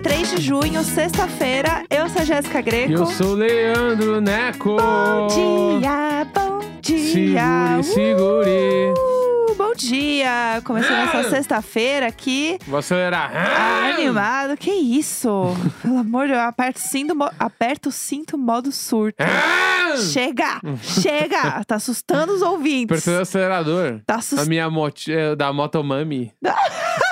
Hoje é 3 de junho, sexta-feira. Eu sou a Jéssica Greco. Eu sou o Leandro Neco. Bom dia, bom dia. Segure, segure. Uh, bom dia. Começando essa sexta-feira aqui. Vou acelerar. Ah, animado. Que isso? Pelo amor de Deus, aperta o cinto, mo- aperta o cinto modo surto. Ah! Chega! Chega! Tá assustando os ouvintes. Apertando o acelerador. Tá A assustando. minha moti, eh, da Motomami.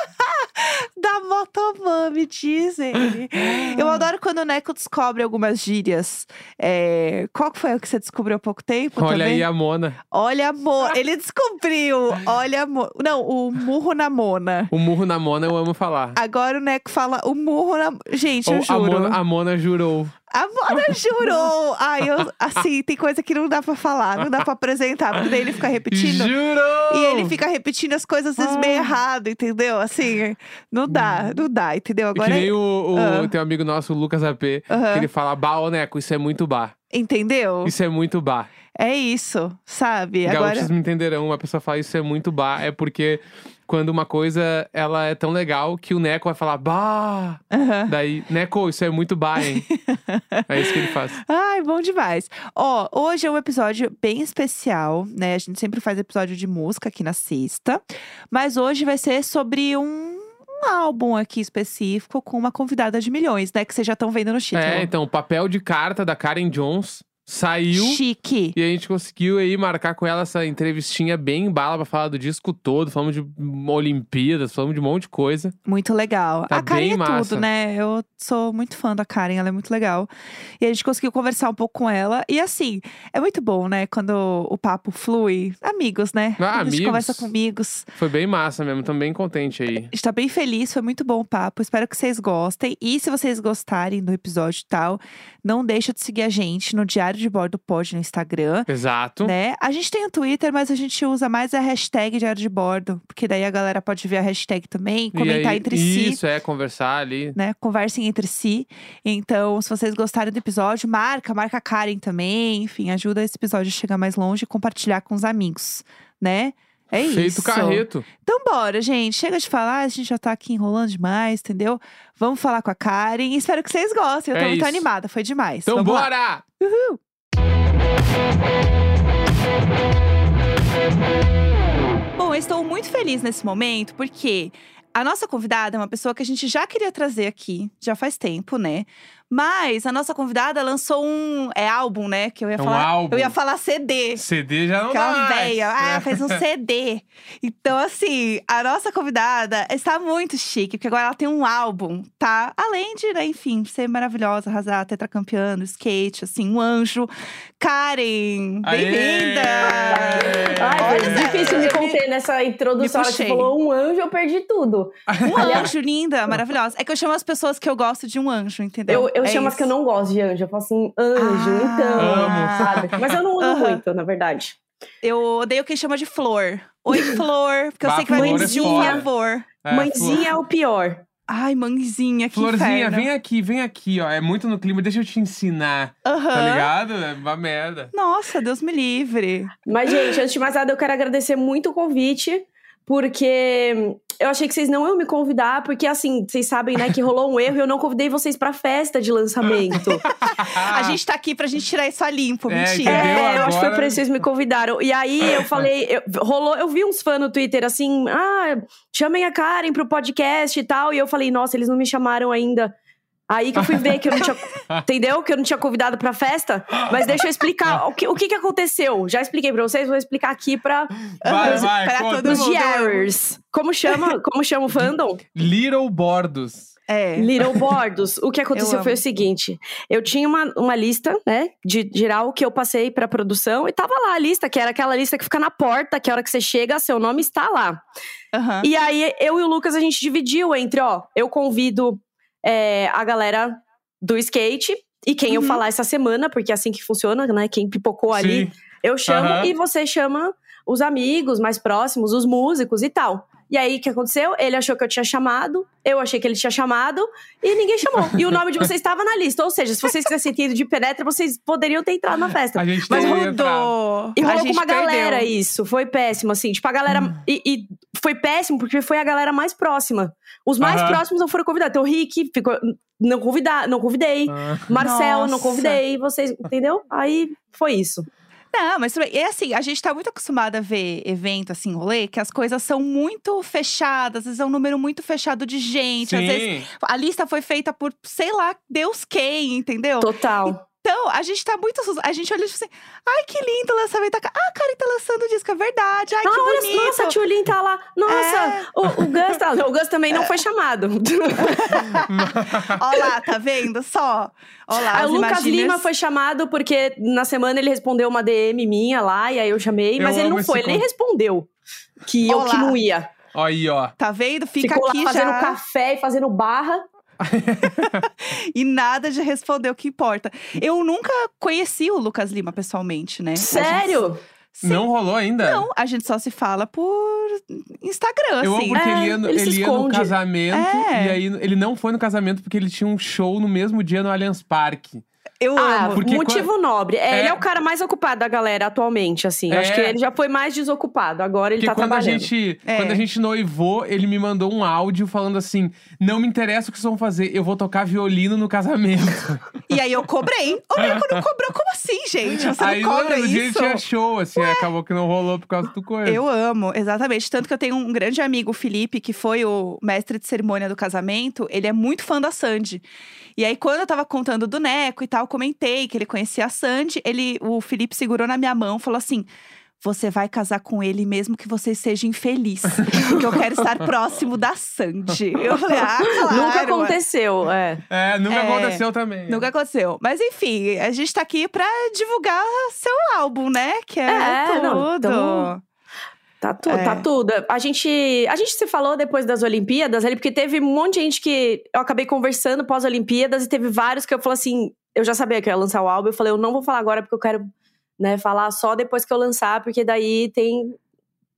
Da Motomami, dizem. Eu adoro quando o Neco descobre algumas gírias. É, Qual que foi o que você descobriu há pouco tempo? Olha também? aí a Mona. Olha, amor. Ele descobriu. Olha, amor. Não, o murro na Mona. O murro na Mona eu amo falar. Agora o Neco fala o murro na. Gente, eu Ou a juro. Mona, a Mona jurou. A Mona jurou. Ai, eu, assim, tem coisa que não dá pra falar, não dá pra apresentar, porque daí ele fica repetindo. Jurou! E ele fica repetindo as coisas às vezes meio errado, entendeu? Assim, não dá, não dá, entendeu? Que Agora, nem o, o Ah. tem um amigo nosso, o Lucas AP, que ele fala, bah, ô Neco, isso é muito bar. entendeu? Isso é muito bar. É isso, sabe? Agora, Gaúchos me entenderão, uma pessoa fala isso é muito bar, é porque quando uma coisa, ela é tão legal que o Neco vai falar, bah! Aham. Daí, Neco, isso é muito bar, hein? é isso que ele faz. Ai, bom demais. Ó, hoje é um episódio bem especial, né? A gente sempre faz episódio de música aqui na sexta. Mas hoje vai ser sobre um, um álbum aqui específico com uma convidada de milhões, né? Que vocês já estão vendo no título. É, então, o papel de carta da Karen Jones saiu. Chique. E a gente conseguiu aí marcar com ela essa entrevistinha bem bala pra falar do disco todo. Falamos de Olimpíadas, falamos de um monte de coisa. Muito legal. Tá a Karen é massa. tudo, né? Eu sou muito fã da Karen, ela é muito legal. E a gente conseguiu conversar um pouco com ela. E assim, é muito bom, né? Quando o papo flui. Amigos, né? Ah, a gente amigos. conversa com amigos. Foi bem massa mesmo, tô bem contente aí. A gente tá bem feliz, foi muito bom o papo. Espero que vocês gostem. E se vocês gostarem do episódio e tal, não deixa de seguir a gente no Diário de Bordo Pod no Instagram. Exato. Né? A gente tem o Twitter, mas a gente usa mais a hashtag Diário de Bordo, porque daí a galera pode ver a hashtag também, comentar aí- entre si. Isso, é, conversar ali. Né? Conversem entre si. Então, se vocês gostarem do episódio, marca, marca a Karen também. Enfim, ajuda esse episódio a chegar mais longe e compartilhar com os amigos, né? É Feito isso. carreto. Então, bora, gente. Chega de falar, a gente já tá aqui enrolando demais, entendeu? Vamos falar com a Karen. Espero que vocês gostem. Eu tô É muito isso. animada, foi demais. Então Vamos lá. bora! Bom, eu estou muito feliz nesse momento porque a nossa convidada é uma pessoa que a gente já queria trazer aqui, já faz tempo, né? Mas a nossa convidada lançou um é álbum, né? Que eu ia É um falar, álbum. eu ia falar CD. CD já não Aquela dá mais. véia, ah, fez um CD. Então, assim, a nossa convidada está muito chique, porque agora ela tem um álbum, tá? Além de, né, enfim, ser maravilhosa, arrasar, tetracampeã no skate, assim, um anjo. Karen, bem-vinda! Ai, foi difícil me eu conter nessa introdução. puxei. falou um anjo, eu perdi tudo. Um anjo linda, maravilhosa. É que eu chamo as pessoas que eu gosto de um anjo, entendeu? Eu, eu É chamo as isso. que eu não gosto de anjo. Eu falo assim, anjo, Ah. então, Amo. sabe? Mas eu não uso muito, na verdade. Eu odeio quem chama de flor. Oi, flor. Porque eu Bah, sei que vai me flor é um foda. favor. É, Mãezinha é o pior. Ai, mãezinha, que Florzinha, inferno. vem aqui, vem aqui, ó. É muito no clima, deixa eu te ensinar. Aham. Tá ligado? É uma merda. Nossa, Deus me livre. Mas, gente, antes de mais nada, eu quero agradecer muito o convite, porque eu achei que vocês não iam me convidar, porque assim, vocês sabem, né, que rolou um erro e eu não convidei vocês pra festa de lançamento. A gente tá aqui pra gente tirar isso a limpo, É, mentira. É, eu acho que foi Agora- por isso que vocês me convidaram. E aí eu falei, eu- rolou, eu vi uns fãs no Twitter assim, ah, chamem a Karen pro podcast e tal. E eu falei, nossa, eles não me chamaram ainda. Aí que eu fui ver que eu não tinha. entendeu? Que eu não tinha convidado pra festa. Mas deixa eu explicar o que, o que, que aconteceu. Já expliquei pra vocês, vou explicar aqui pra Vai, Mas- vai, pra conta. todo os. Diarers. Como chama? Como chama o fandom? Little Bordos. É. Little Bordos. O que aconteceu Eu foi o seguinte: eu tinha uma, uma lista, né, de geral que eu passei pra produção e tava lá a lista, que era aquela lista que fica na porta, que a hora que você chega, seu nome está lá. Aham. E aí eu e o Lucas a gente dividiu entre, ó, eu convido é, a galera do skate e quem eu Uhum. falar essa semana, porque é assim que funciona, né? Quem pipocou ali, Sim. eu chamo Aham. e você chama os amigos mais próximos, os músicos e tal. E aí, o que aconteceu? Ele achou que eu tinha chamado, eu achei que ele tinha chamado, e ninguém chamou. E o nome de vocês estava na lista. Ou seja, se vocês quisessem ter ido de penetra, vocês poderiam ter entrado na festa. A gente Mas rodou. E A rolou com uma galera perdeu. isso. Foi péssimo, assim. Tipo, a galera. Hum. E, e foi péssimo, porque foi a galera mais próxima. Os mais Aham. próximos não foram convidados. Então, o Rick ficou. Não, convida, não convidei. Marcel, não convidei. Vocês, entendeu? Aí foi isso. Não, mas é assim, a gente tá muito acostumado a ver evento, assim, rolê, que as coisas são muito fechadas, às vezes é um número muito fechado de gente, às vezes Sim. a lista foi feita por, sei lá, Deus quem, entendeu? Total. Então, a gente tá muito. A gente olha e tipo assim, ai, que lindo o lançamento. Ah, a Karen tá lançando disco, é verdade. Ai, Ah, que olha, bonito. nossa, a Tchulin tá lá. Nossa, É. o, o Gus tá. O Gus também não foi chamado. Ó lá, tá vendo? Só. Ó lá, o Lucas Imaginers- Lima foi chamado porque na semana ele respondeu uma DM minha lá, e aí eu chamei, Eu mas ele não foi, ele nem respondeu. Que eu que não ia. Aí, ó. Tá vendo? Fica Ficou aqui lá fazendo já. café e fazendo barra. E nada de responder o que importa. Eu nunca conheci o Lucas Lima pessoalmente, né? Sério? Sim. Não rolou ainda? Não, a gente só se fala por Instagram, Eu amo assim. porque É, ele ia, no, ele ele ia no casamento É. e aí ele não foi no casamento porque ele tinha um show no mesmo dia no Allianz Parque. Eu Ah, amo. Porque motivo nobre. É, É. Ele é o cara mais ocupado da galera atualmente, assim. Eu Acho É. que ele já foi mais desocupado. Agora ele Porque tá quando a, trabalhando. gente, É. quando a gente noivou, ele me mandou um áudio falando assim: Não me interessa o que vocês vão fazer, eu vou tocar violino no casamento. E aí eu cobrei. O Nico não cobrou. Como assim, gente? Você aí não cobra dia isso? tinha show, assim, aí acabou que não rolou por causa do coisa. Eu amo, exatamente. Tanto que eu tenho um grande amigo, o Felipe, que foi o mestre de cerimônia do casamento. Ele é muito fã da Sandy. E aí, quando eu tava contando do Neco e tal, comentei que ele conhecia a Sandy. Ele, o Felipe segurou na minha mão e falou assim. Você vai casar com ele mesmo que você seja infeliz. porque eu quero estar próximo da Sandy. Eu falei, ah, claro. Nunca aconteceu, é. É, nunca É. aconteceu também. Nunca aconteceu. Mas enfim, a gente tá aqui pra divulgar seu álbum, né? Que é, É, tudo. não, tamo- Tá, tu, É. tá tudo. A gente, a gente se falou depois das Olimpíadas ali, porque teve um monte de gente que eu acabei conversando pós-Olimpíadas e teve vários que eu falei assim: eu já sabia que eu ia lançar o álbum, eu falei, eu não vou falar agora porque eu quero né, falar só depois que eu lançar, porque daí tem,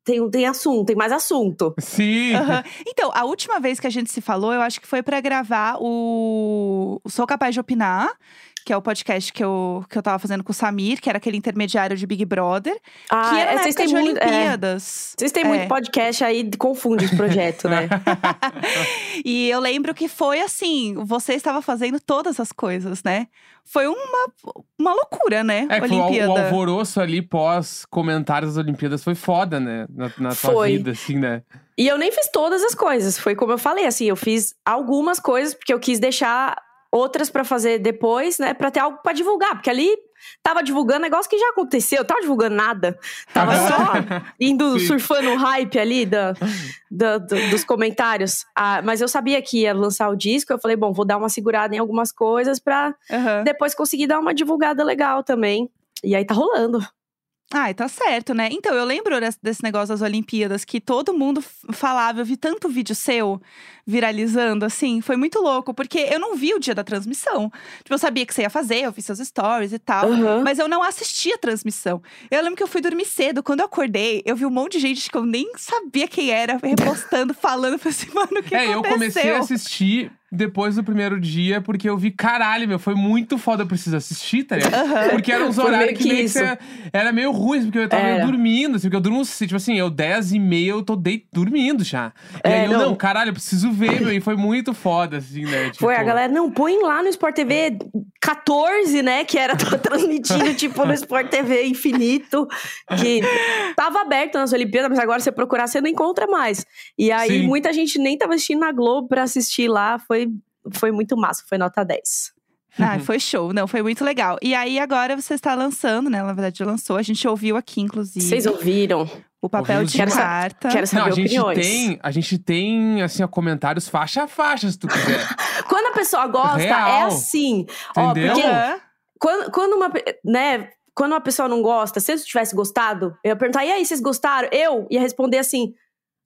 tem, tem assunto, tem mais assunto. Sim. Aham. Então, a última vez que a gente se falou, eu acho que foi pra gravar o Sou Capaz de Opinar, que é o podcast que eu, que eu tava fazendo com o Samir, que era aquele intermediário de Big Brother, Ah, que era é, na vocês época têm de muito. é, Olimpíadas. vocês têm É. muito podcast aí, confunde os projetos, né? E eu lembro que foi assim, você estava fazendo todas as coisas, né? Foi uma, uma loucura, né? É, que foi o, Olimpíada. o alvoroço ali pós comentários das Olimpíadas foi foda, né? Na, na tua vida, assim, né? E eu nem fiz todas as coisas. Foi como eu falei, assim, eu fiz algumas coisas porque eu quis deixar outras pra fazer depois, né, Pra ter algo pra divulgar, porque ali tava divulgando negócio que já aconteceu, eu tava divulgando nada. Tava só indo Sim. surfando o hype ali da, da- do- dos comentários. Ah, mas eu sabia que ia lançar o disco, eu falei, bom, vou dar uma segurada em algumas coisas pra Aham. depois conseguir dar uma divulgada legal também. E aí tá rolando. Ai, tá certo, né? Então, eu lembro desse, negócio das Olimpíadas, que todo mundo falava. Eu vi tanto vídeo seu viralizando, assim. Foi muito louco, porque eu não vi o dia da transmissão. Tipo, eu sabia que você ia fazer, eu vi seus stories e tal. Aham. Mas eu não assisti a transmissão. Eu lembro que eu fui dormir cedo. Quando eu acordei, eu vi um monte de gente que eu nem sabia quem era, repostando, falando. Eu falei assim, mano, o que é, eu aconteceu? comecei a assistir depois do primeiro dia, porque eu vi, caralho, meu, foi muito foda, eu preciso assistir, tá ligado? Aham. Porque eram uns Foi horários meio que, que meio que era meio ruim, porque eu tava meio Era. dormindo, assim, porque eu durmo, tipo assim, eu 10 e meia eu tô dei, dormindo já. E É, aí eu, não. não, caralho, eu preciso ver, meu, e foi muito foda, assim, né? Foi, a tipo- galera, não, põe lá no Sport TV 14, né? Que era tava transmitindo, tipo, no Sport TV infinito. Que tava aberto nas Olimpíadas, mas agora você procurar, você não encontra mais. E aí, Sim. muita gente nem tava assistindo na Globo pra assistir lá. Foi, foi muito massa, foi nota 10. Ah, foi show. Não, foi muito legal. E aí, agora você está lançando, né? Na verdade, já lançou. A gente ouviu aqui, inclusive. Vocês ouviram? O papel de Quero sa- carta. Quero Não, saber a gente opiniões. tem, a gente tem, assim, ó, comentários faixa a faixa, se tu quiser. Quando a pessoa gosta, é Real. assim. Ó, Entendeu? porque Aham. quando, quando uma, né, quando uma pessoa não gosta, se eu tivesse gostado, eu ia perguntar, e aí, vocês gostaram? Eu ia responder assim,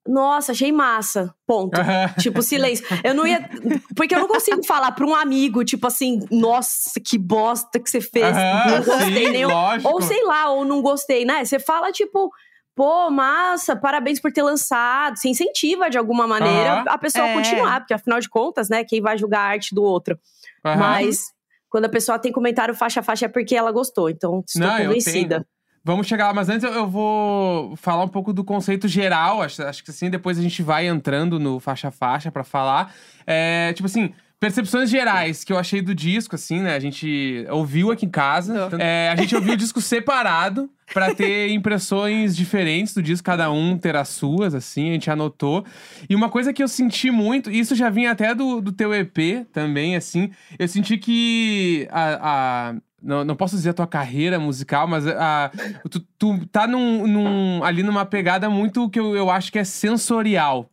nossa, achei massa, ponto. tipo, silêncio. Eu não ia, porque eu não consigo falar pra um amigo, tipo assim, nossa, que bosta que você fez, Aham, não gostei sim, nem... lógico. Ou sei lá, ou não gostei, né? Você fala, tipo... Pô, massa, parabéns por ter lançado. Se incentiva de alguma maneira Aham. a pessoa a É. continuar, porque afinal de contas, né, quem vai julgar a arte do outro? Aham. Mas quando a pessoa tem comentário faixa a faixa é porque ela gostou. Então, estou Não, convencida. Vamos chegar lá, mas antes eu, vou falar um pouco do conceito geral. Acho, acho que assim, depois a gente vai entrando no faixa-faixa pra falar. É, tipo assim, percepções gerais que eu achei do disco, assim, né? A gente ouviu aqui em casa. É, a gente ouviu o disco separado pra ter impressões diferentes do disco, cada um ter as suas, assim, a gente anotou. E uma coisa que eu senti muito, e isso já vinha até do, do teu EP também, assim, eu senti que a. a- não, não posso dizer a tua carreira musical, mas a, tu, tu tá num, num- ali numa pegada muito que eu, eu acho que é sensorial.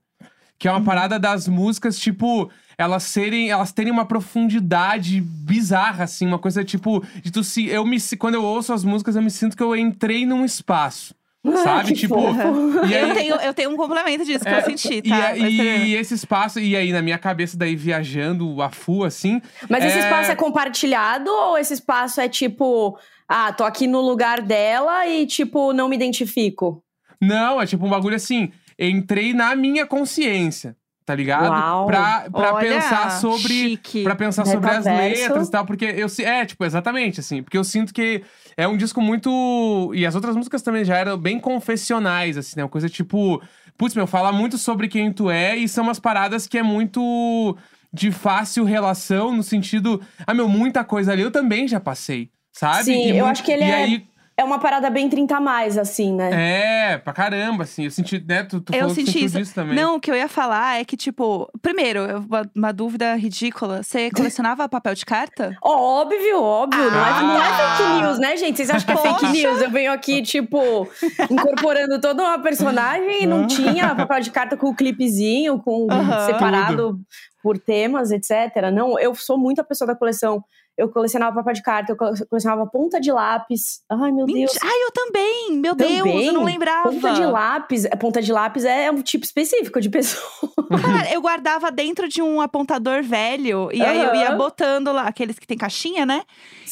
Que é uma parada das músicas, tipo, elas serem, elas terem uma profundidade bizarra, assim, uma coisa tipo, de tu se. Eu me, quando eu ouço as músicas, eu me sinto que eu entrei num espaço. Sabe? tipo. E aí, Eu tenho, eu tenho um complemento disso que é, eu senti, e, tá? a- Mas, é, e esse espaço, e aí na minha cabeça, daí viajando a full, assim. Mas esse É. espaço é compartilhado ou esse espaço é tipo, ah, tô aqui no lugar dela e tipo, não me identifico? Não, é tipo um bagulho assim. Entrei na minha consciência, tá ligado? Uau. Pra, pra Olha, pensar sobre. Pra pensar sobre as letras e tal, porque eu É, tipo, exatamente, assim. Porque eu sinto que é um disco muito. E as outras músicas também já eram bem confessionais, assim, né? Uma coisa tipo. Putz, meu, fala muito sobre quem tu é e são umas paradas que é muito de fácil relação, no sentido. Ah, meu, muita coisa ali eu também já passei, sabe? Sim, E eu muito- acho que ele é- aí, É uma parada bem 30 a mais, assim, né? É, pra caramba, assim. Eu senti, né? Tu, tu Eu falou que senti isso. disso também. Não, o que eu ia falar é que, tipo, primeiro, uma, uma dúvida ridícula. Você colecionava papel de carta? Óbvio, óbvio. Não, é, não é Ah. fake news, né, gente? Vocês acham que é fake news? Eu venho aqui, tipo, incorporando toda uma personagem e não tinha papel de carta com o clipezinho, com Aham. separado por temas, etc. Não, eu sou muito a pessoa da coleção. Eu colecionava papel de carta, eu cole- colecionava ponta de lápis. Ai, meu Deus. Mentira. Ai, eu também! Meu Deus, eu não Também? lembrava. Ponta de lápis, é, ponta de lápis é um tipo específico de pessoa. Cara, eu guardava dentro de um apontador velho. E aí eu ia botando lá, aqueles que tem caixinha, né?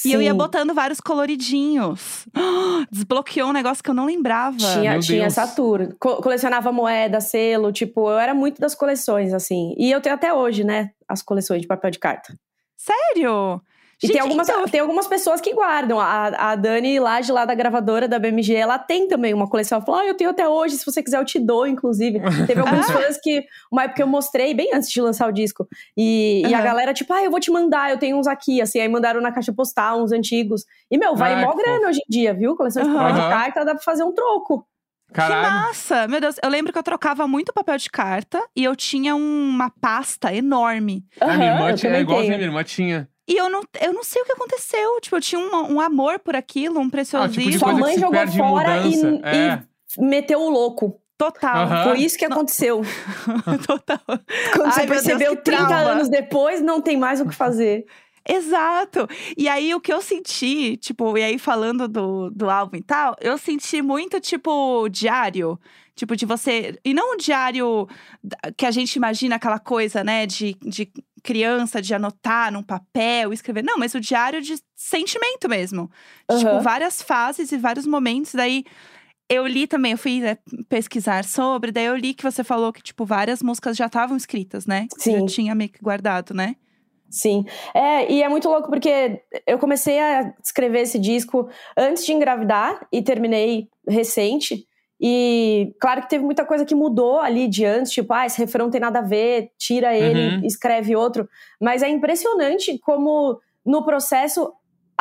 E eu ia Sim. botando vários coloridinhos. Desbloqueou um negócio que eu não lembrava. Tinha, Meu tinha Deus. essa tour. Co- colecionava moeda, selo, tipo, eu era muito das coleções, assim. E eu tenho até hoje, né, as coleções de papel de carta. Sério? E Gente, tem algumas, então- tem algumas pessoas que guardam. A, a Dani Laje, lá da gravadora da BMG, ela tem também uma coleção. Ela falou: Ah, eu tenho até hoje, se você quiser, eu te dou, inclusive. Teve alguns Ah. fãs que, uma época eu mostrei, bem antes de lançar o disco. E, e a galera, tipo, ah, eu vou te mandar, eu tenho uns aqui, assim. Aí mandaram na caixa postal, uns antigos. E, meu, vale Ah, mó grana hoje em dia, viu? Coleção de Aham. papel de carta dá pra fazer um troco. Caralho. Que massa! Meu Deus, eu lembro que eu trocava muito papel de carta e eu tinha uma pasta enorme. a minha irmã tinha, é igualzinho a minha irmã tinha. E eu não, eu não sei o que aconteceu. Tipo, eu tinha um, um amor por aquilo, um Ah, tipo preciosismo. Sua mãe jogou fora e. É. e meteu o louco. Total. Aham. Foi isso que aconteceu. Total. Quando Ai, você Deus, percebeu que 30 trauma. anos depois, não tem mais o que fazer. Exato. E aí, o que eu senti, tipo, e aí falando do, do álbum e tal, eu senti muito, tipo, diário. Tipo, de você. E não um diário que a gente imagina aquela coisa, né, de, de criança, de anotar num papel, escrever. Não, mas o diário de sentimento mesmo. De, Tipo, Aham. várias fases e vários momentos. Daí. Eu li também, eu fui né, pesquisar sobre, daí eu li que você falou que, tipo, várias músicas já estavam escritas, né? Você Sim. Já tinha meio que guardado, né? Sim. É, e é muito louco porque eu comecei a escrever esse disco antes de engravidar e terminei recente. E claro que teve muita coisa que mudou ali de antes, tipo, ah, esse refrão não tem nada a ver, tira ele, Uhum. escreve outro. Mas é impressionante como no processo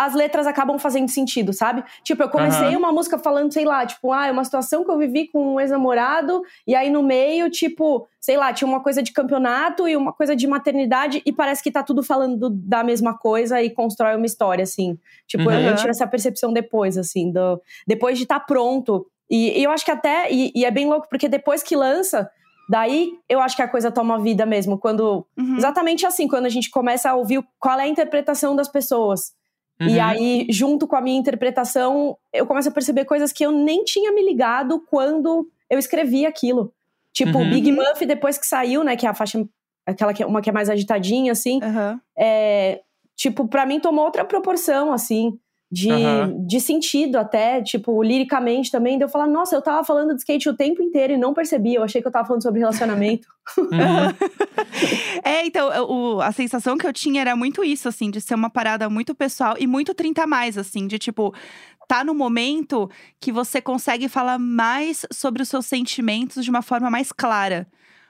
as letras acabam fazendo sentido, sabe? Tipo, eu comecei Aham. uma música falando, sei lá, tipo, ah, é uma situação que eu vivi com um ex-namorado, e aí no meio, tipo, sei lá, tinha uma coisa de campeonato e uma coisa de maternidade, e parece que tá tudo falando do- da mesma coisa e constrói uma história, assim. Tipo, eu, eu Uhum. tive essa percepção depois, assim, do, depois de estar pronto. E, e eu acho que até, e, e é bem louco, porque depois que lança, daí eu acho que a coisa toma vida mesmo, quando Uhum. Exatamente assim, quando a gente começa a ouvir qual é a interpretação das pessoas. E Uhum. aí, junto com a minha interpretação, eu começo a perceber coisas que eu nem tinha me ligado quando eu escrevi aquilo. Tipo, Uhum. Big Muff, depois que saiu, né, que é a faixa, aquela que é uma que é mais agitadinha, assim, é, tipo, pra mim tomou outra proporção, assim, de, Aham. de sentido até, tipo, liricamente também, de eu falar, nossa, eu tava falando de skate o tempo inteiro e não percebi, eu achei que eu tava falando sobre relacionamento. Uhum. É, então, o- a sensação que eu tinha era muito isso, assim, de ser uma parada muito pessoal e muito 30 a mais, assim, de tipo. tá no momento que você consegue falar mais sobre os seus sentimentos de uma forma mais clara.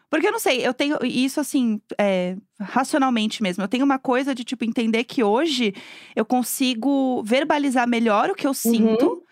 Porque eu não sei, eu tenho isso assim, é, racionalmente mesmo. Eu tenho uma coisa de, tipo, entender que hoje eu consigo verbalizar melhor o que eu sinto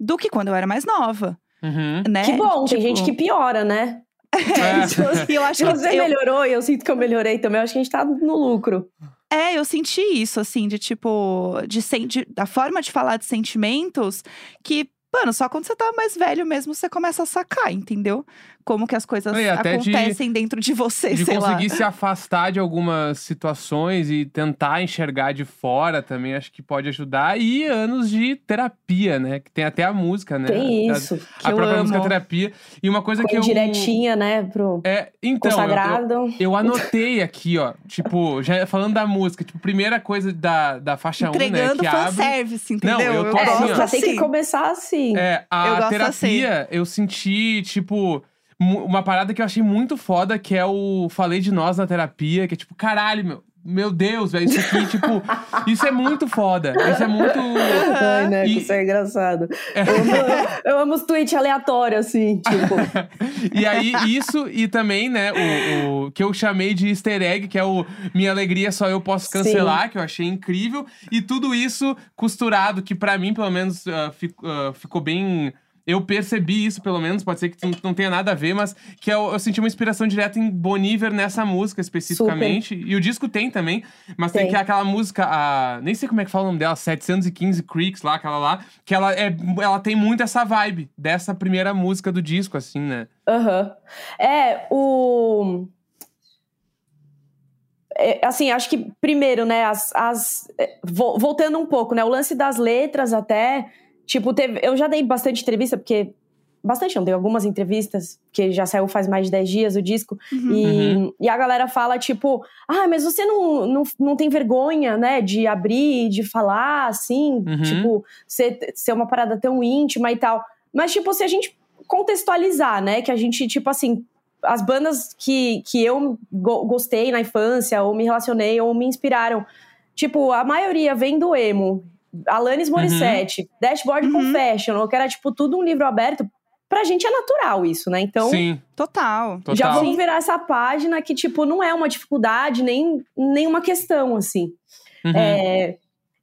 do que quando eu era mais nova. Uhum. Né? Que bom, tem Tipo, gente que piora, né? É. E eu acho Se que você eu, melhorou e eu sinto que eu melhorei também, eu acho que a gente tá no lucro. É, eu senti isso, assim, de tipo, de, sen- de- da forma de falar de sentimentos que, mano, só quando você tá mais velho mesmo você começa a sacar, entendeu? Como que as coisas E até de- acontecem dentro de você, De sei lá. conseguir se afastar de algumas situações e tentar enxergar de fora também, acho que pode ajudar. E anos de terapia, né? Que tem até a música, né? Tem A- isso. Que a eu própria música amo. terapia. E uma coisa Com que eu. direitinha, né, pro É, então. eu- consagrado. Eu, eu anotei aqui, ó. Tipo, já falando da música, tipo, primeira coisa da, da faixa 1, né? Entregando Que abre. fanservice, entendeu? Não, eu tô é, assim, ó. já tem que assim. começar assim. É, Eu a gosto terapia, eu senti, tipo, uma parada que eu achei muito foda, que é o Falei de Nós na terapia, que é tipo, caralho, meu. Meu Deus, velho, isso aqui, tipo, isso é muito foda. Isso é muito. Ai, né? E- Isso é engraçado. Eu amo, eu amo os tweets aleatórios, assim, tipo. E aí, isso e também, né, o, o que eu chamei de easter egg, que é o Minha Alegria Só Eu Posso Cancelar, que eu achei incrível. E tudo isso costurado, que pra mim, pelo menos, ah, fi- ah, ficou bem. Eu percebi isso, pelo menos, pode ser que não- tenha nada a ver, mas que eu, eu senti uma inspiração direta em Boniver nessa música especificamente. E o disco tem também, mas tem, Tem. que aquela música, a, nem sei como é que fala o nome dela, 715 Creeks lá, aquela lá, que ela, é, ela tem muito essa vibe dessa primeira música do disco, assim, né? Aham. É, o. É, assim, acho que primeiro, né, as, as- é, vo- voltando um pouco, né, o lance das letras até, tipo, teve, eu já dei bastante entrevista, porque, bastante não, dei algumas entrevistas, que já saiu faz mais de 10 dias o disco, Uhum. e, e a galera fala, tipo, ah, mas você não, não, não tem vergonha, né, de abrir, de falar, assim, Uhum. tipo, ser, ser uma parada tão íntima e tal. Mas, tipo, se a gente contextualizar, né, que a gente, tipo assim, as bandas que, que eu go- gostei na infância, ou me relacionei, ou me inspiraram, tipo, a maioria vem do emo. Alanis Morissette, Dashboard Uhum. Confessional, que era, tipo, tudo um livro aberto. Pra gente é natural isso, né? Então, Sim, Total. total. já vamos virar essa página que, tipo, não é uma dificuldade, nem, nem uma questão, assim. Uhum. É,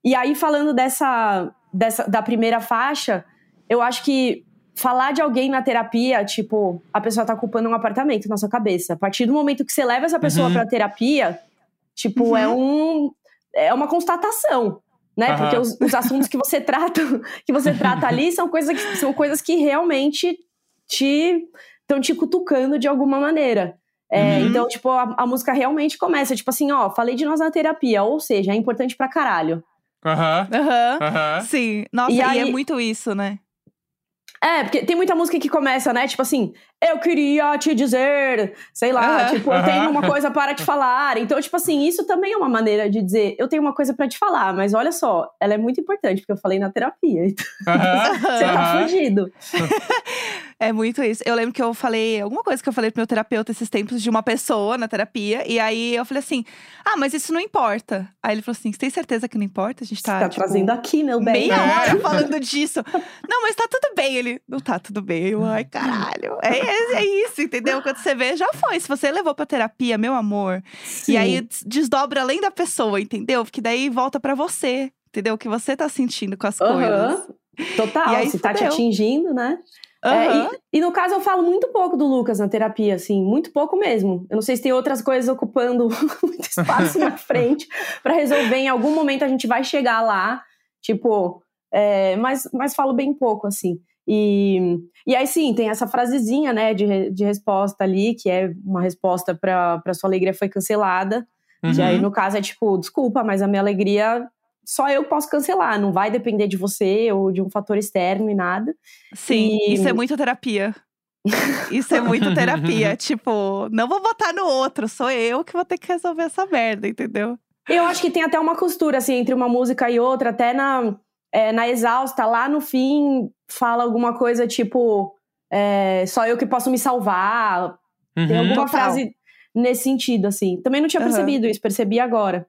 e aí, falando dessa, dessa da primeira faixa, eu acho que falar de alguém na terapia, tipo, a pessoa tá ocupando um apartamento na sua cabeça. A partir do momento que você leva essa pessoa Uhum. pra terapia, tipo, Uhum. é um é uma constatação. Né? Aham. Porque os, os assuntos que você trata, que você trata ali são coisas que, são coisas que realmente te estão te cutucando de alguma maneira. É, Uhum. Então, tipo, a, a música realmente começa, tipo assim, ó, falei de nós na terapia, ou seja, é importante pra caralho. Aham, Aham. aham. Sim. Nossa, E e, aí- é muito isso, né? É, porque tem muita música que começa, né? Tipo assim, eu queria te dizer, sei lá, Aham. tipo, eu tenho uma coisa para te falar. Então, tipo assim, isso também é uma maneira de dizer, eu tenho uma coisa para te falar, mas olha só, ela é muito importante, porque eu falei na terapia. Então, aham. você tá Aham. É muito isso. Eu lembro que eu falei, alguma coisa que eu falei pro meu terapeuta esses tempos de uma pessoa na terapia. E aí eu falei assim: ah, mas isso não importa. Aí ele falou assim: você tem certeza que não importa? A gente tá. Você tá tipo, trazendo aqui, meu bem. Meia hora falando disso. Não, mas tá tudo bem. Ele, não tá tudo bem. Eu, ai, caralho. É, é, é isso, entendeu? Quando você vê, já foi. Se você levou pra terapia, meu amor. Sim. E aí des- desdobra além da pessoa, entendeu? Porque daí volta pra você, entendeu? O que você tá sentindo com as Aham. coisas. Total, E aí se tá te fudeu. atingindo, né? É, Aham. e, e no caso, eu falo muito pouco do Lucas na terapia, assim, muito pouco mesmo. Eu não sei se tem outras coisas ocupando muito espaço na frente pra resolver. Em algum momento a gente vai chegar lá, tipo, é, mas, mas falo bem pouco, assim. E, e aí sim, tem essa frasezinha, né, de, de resposta ali, que é uma resposta pra, pra sua alegria foi cancelada. Uhum. aí, no caso, é tipo, desculpa, mas a minha alegria só eu posso cancelar, não vai depender de você ou de um fator externo e nada. Sim, E- isso é muito terapia. Isso é muito terapia. tipo, não vou botar no outro, sou eu que vou ter que resolver essa merda, entendeu? Eu acho que tem até uma costura, assim, entre uma música e outra, até na, é, na Exausta, lá no fim, fala alguma coisa tipo, é, só eu que posso me salvar. Tem Uhum. alguma Total. frase nesse sentido, assim. Também não tinha Aham. percebido isso, percebi agora.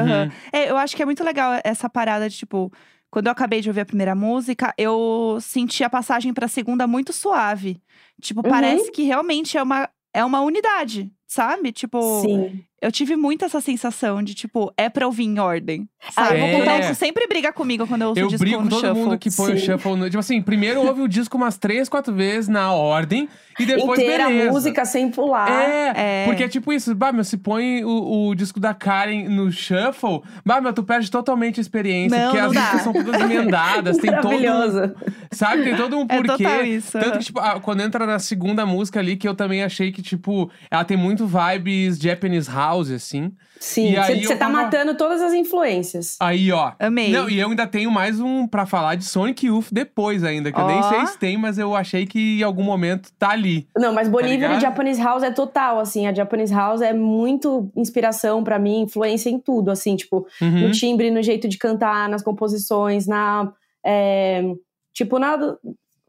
Uhum. É, eu acho que é muito legal essa parada de, tipo, quando eu acabei de ouvir a primeira música, eu senti a passagem pra segunda muito suave. Tipo, Uhum. parece que realmente é uma, é uma unidade, sabe? Tipo, Sim. eu tive muito essa sensação de, tipo, é pra ouvir em ordem. Ah, Sabe? eu vou O contar- Nelson sempre briga comigo quando eu ouço Eu o disco brigo com no todo shuffle. mundo que põe o Sim. shuffle no. Tipo assim, primeiro ouve o disco umas três, quatro vezes na ordem e depois Inteira beleza. a música sem pular. É, É. porque é tipo isso, bah, meu, se põe o, o disco da Karen no shuffle, bah, meu, tu perde totalmente a experiência, Não, porque não as dá. músicas são todas emendadas, tem todo, sabe, tem todo um É porquê. total isso, Tanto aham. que, tipo, quando entra na segunda música ali, que eu também achei que, tipo, ela tem muito vibes Japanese House, assim. Sim, você tá tava- matando todas as influências. Aí, ó. Amei. Não, e eu ainda tenho mais um pra falar de Sonic Youth depois ainda, que eu nem sei se tem, mas eu achei que em algum momento tá ali. Não, mas Bolívar ligado? e Japanese House é total, assim. A Japanese House é muito inspiração pra mim, influência em tudo, assim, tipo, Uhum. no timbre, no jeito de cantar, nas composições, na. é, tipo, na.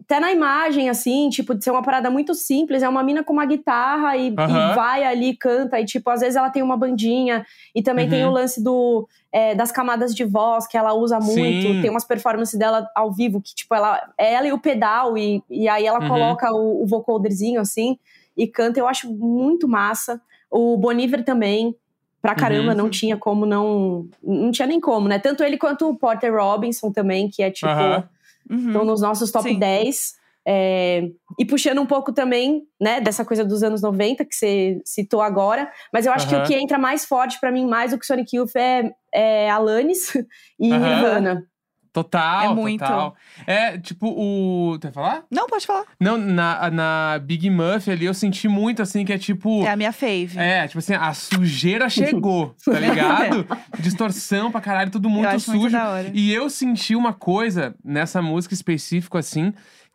Até na imagem, assim, tipo, de ser uma parada muito simples. É uma mina com uma guitarra e, e Aham. vai ali, canta. E, tipo, às vezes ela tem uma bandinha. E também tem Uhum. o lance do, é, das camadas de voz, que ela usa muito. Sim. Tem umas performances dela ao vivo, que, tipo, ela, é ela e o pedal. E, e aí ela Uhum. coloca o, o vocoderzinho, assim, e canta. Eu acho muito massa. O Boniver também. Pra caramba, Uhum. não tinha como não. Não tinha nem como, né? Tanto ele quanto o Porter Robinson também, que é tipo. Aham. Uhum. Estão nos nossos top Sim. 10. É, e puxando um pouco também, né, dessa coisa dos anos 90 que você citou agora. Mas eu acho que Aham. o que entra mais forte pra mim, mais do que Sonic Youth, é, é Alanis e Aham. Nirvana. Total, É muito. total. É, tipo, o. Tu ia falar? Não, pode falar. Não, na, na Big Muff ali eu senti muito assim, que é tipo. É a minha fave. É, tipo assim, a sujeira chegou, tá ligado? Distorção pra caralho, tudo muito sujo. muito. E eu senti uma coisa nessa música específica, assim,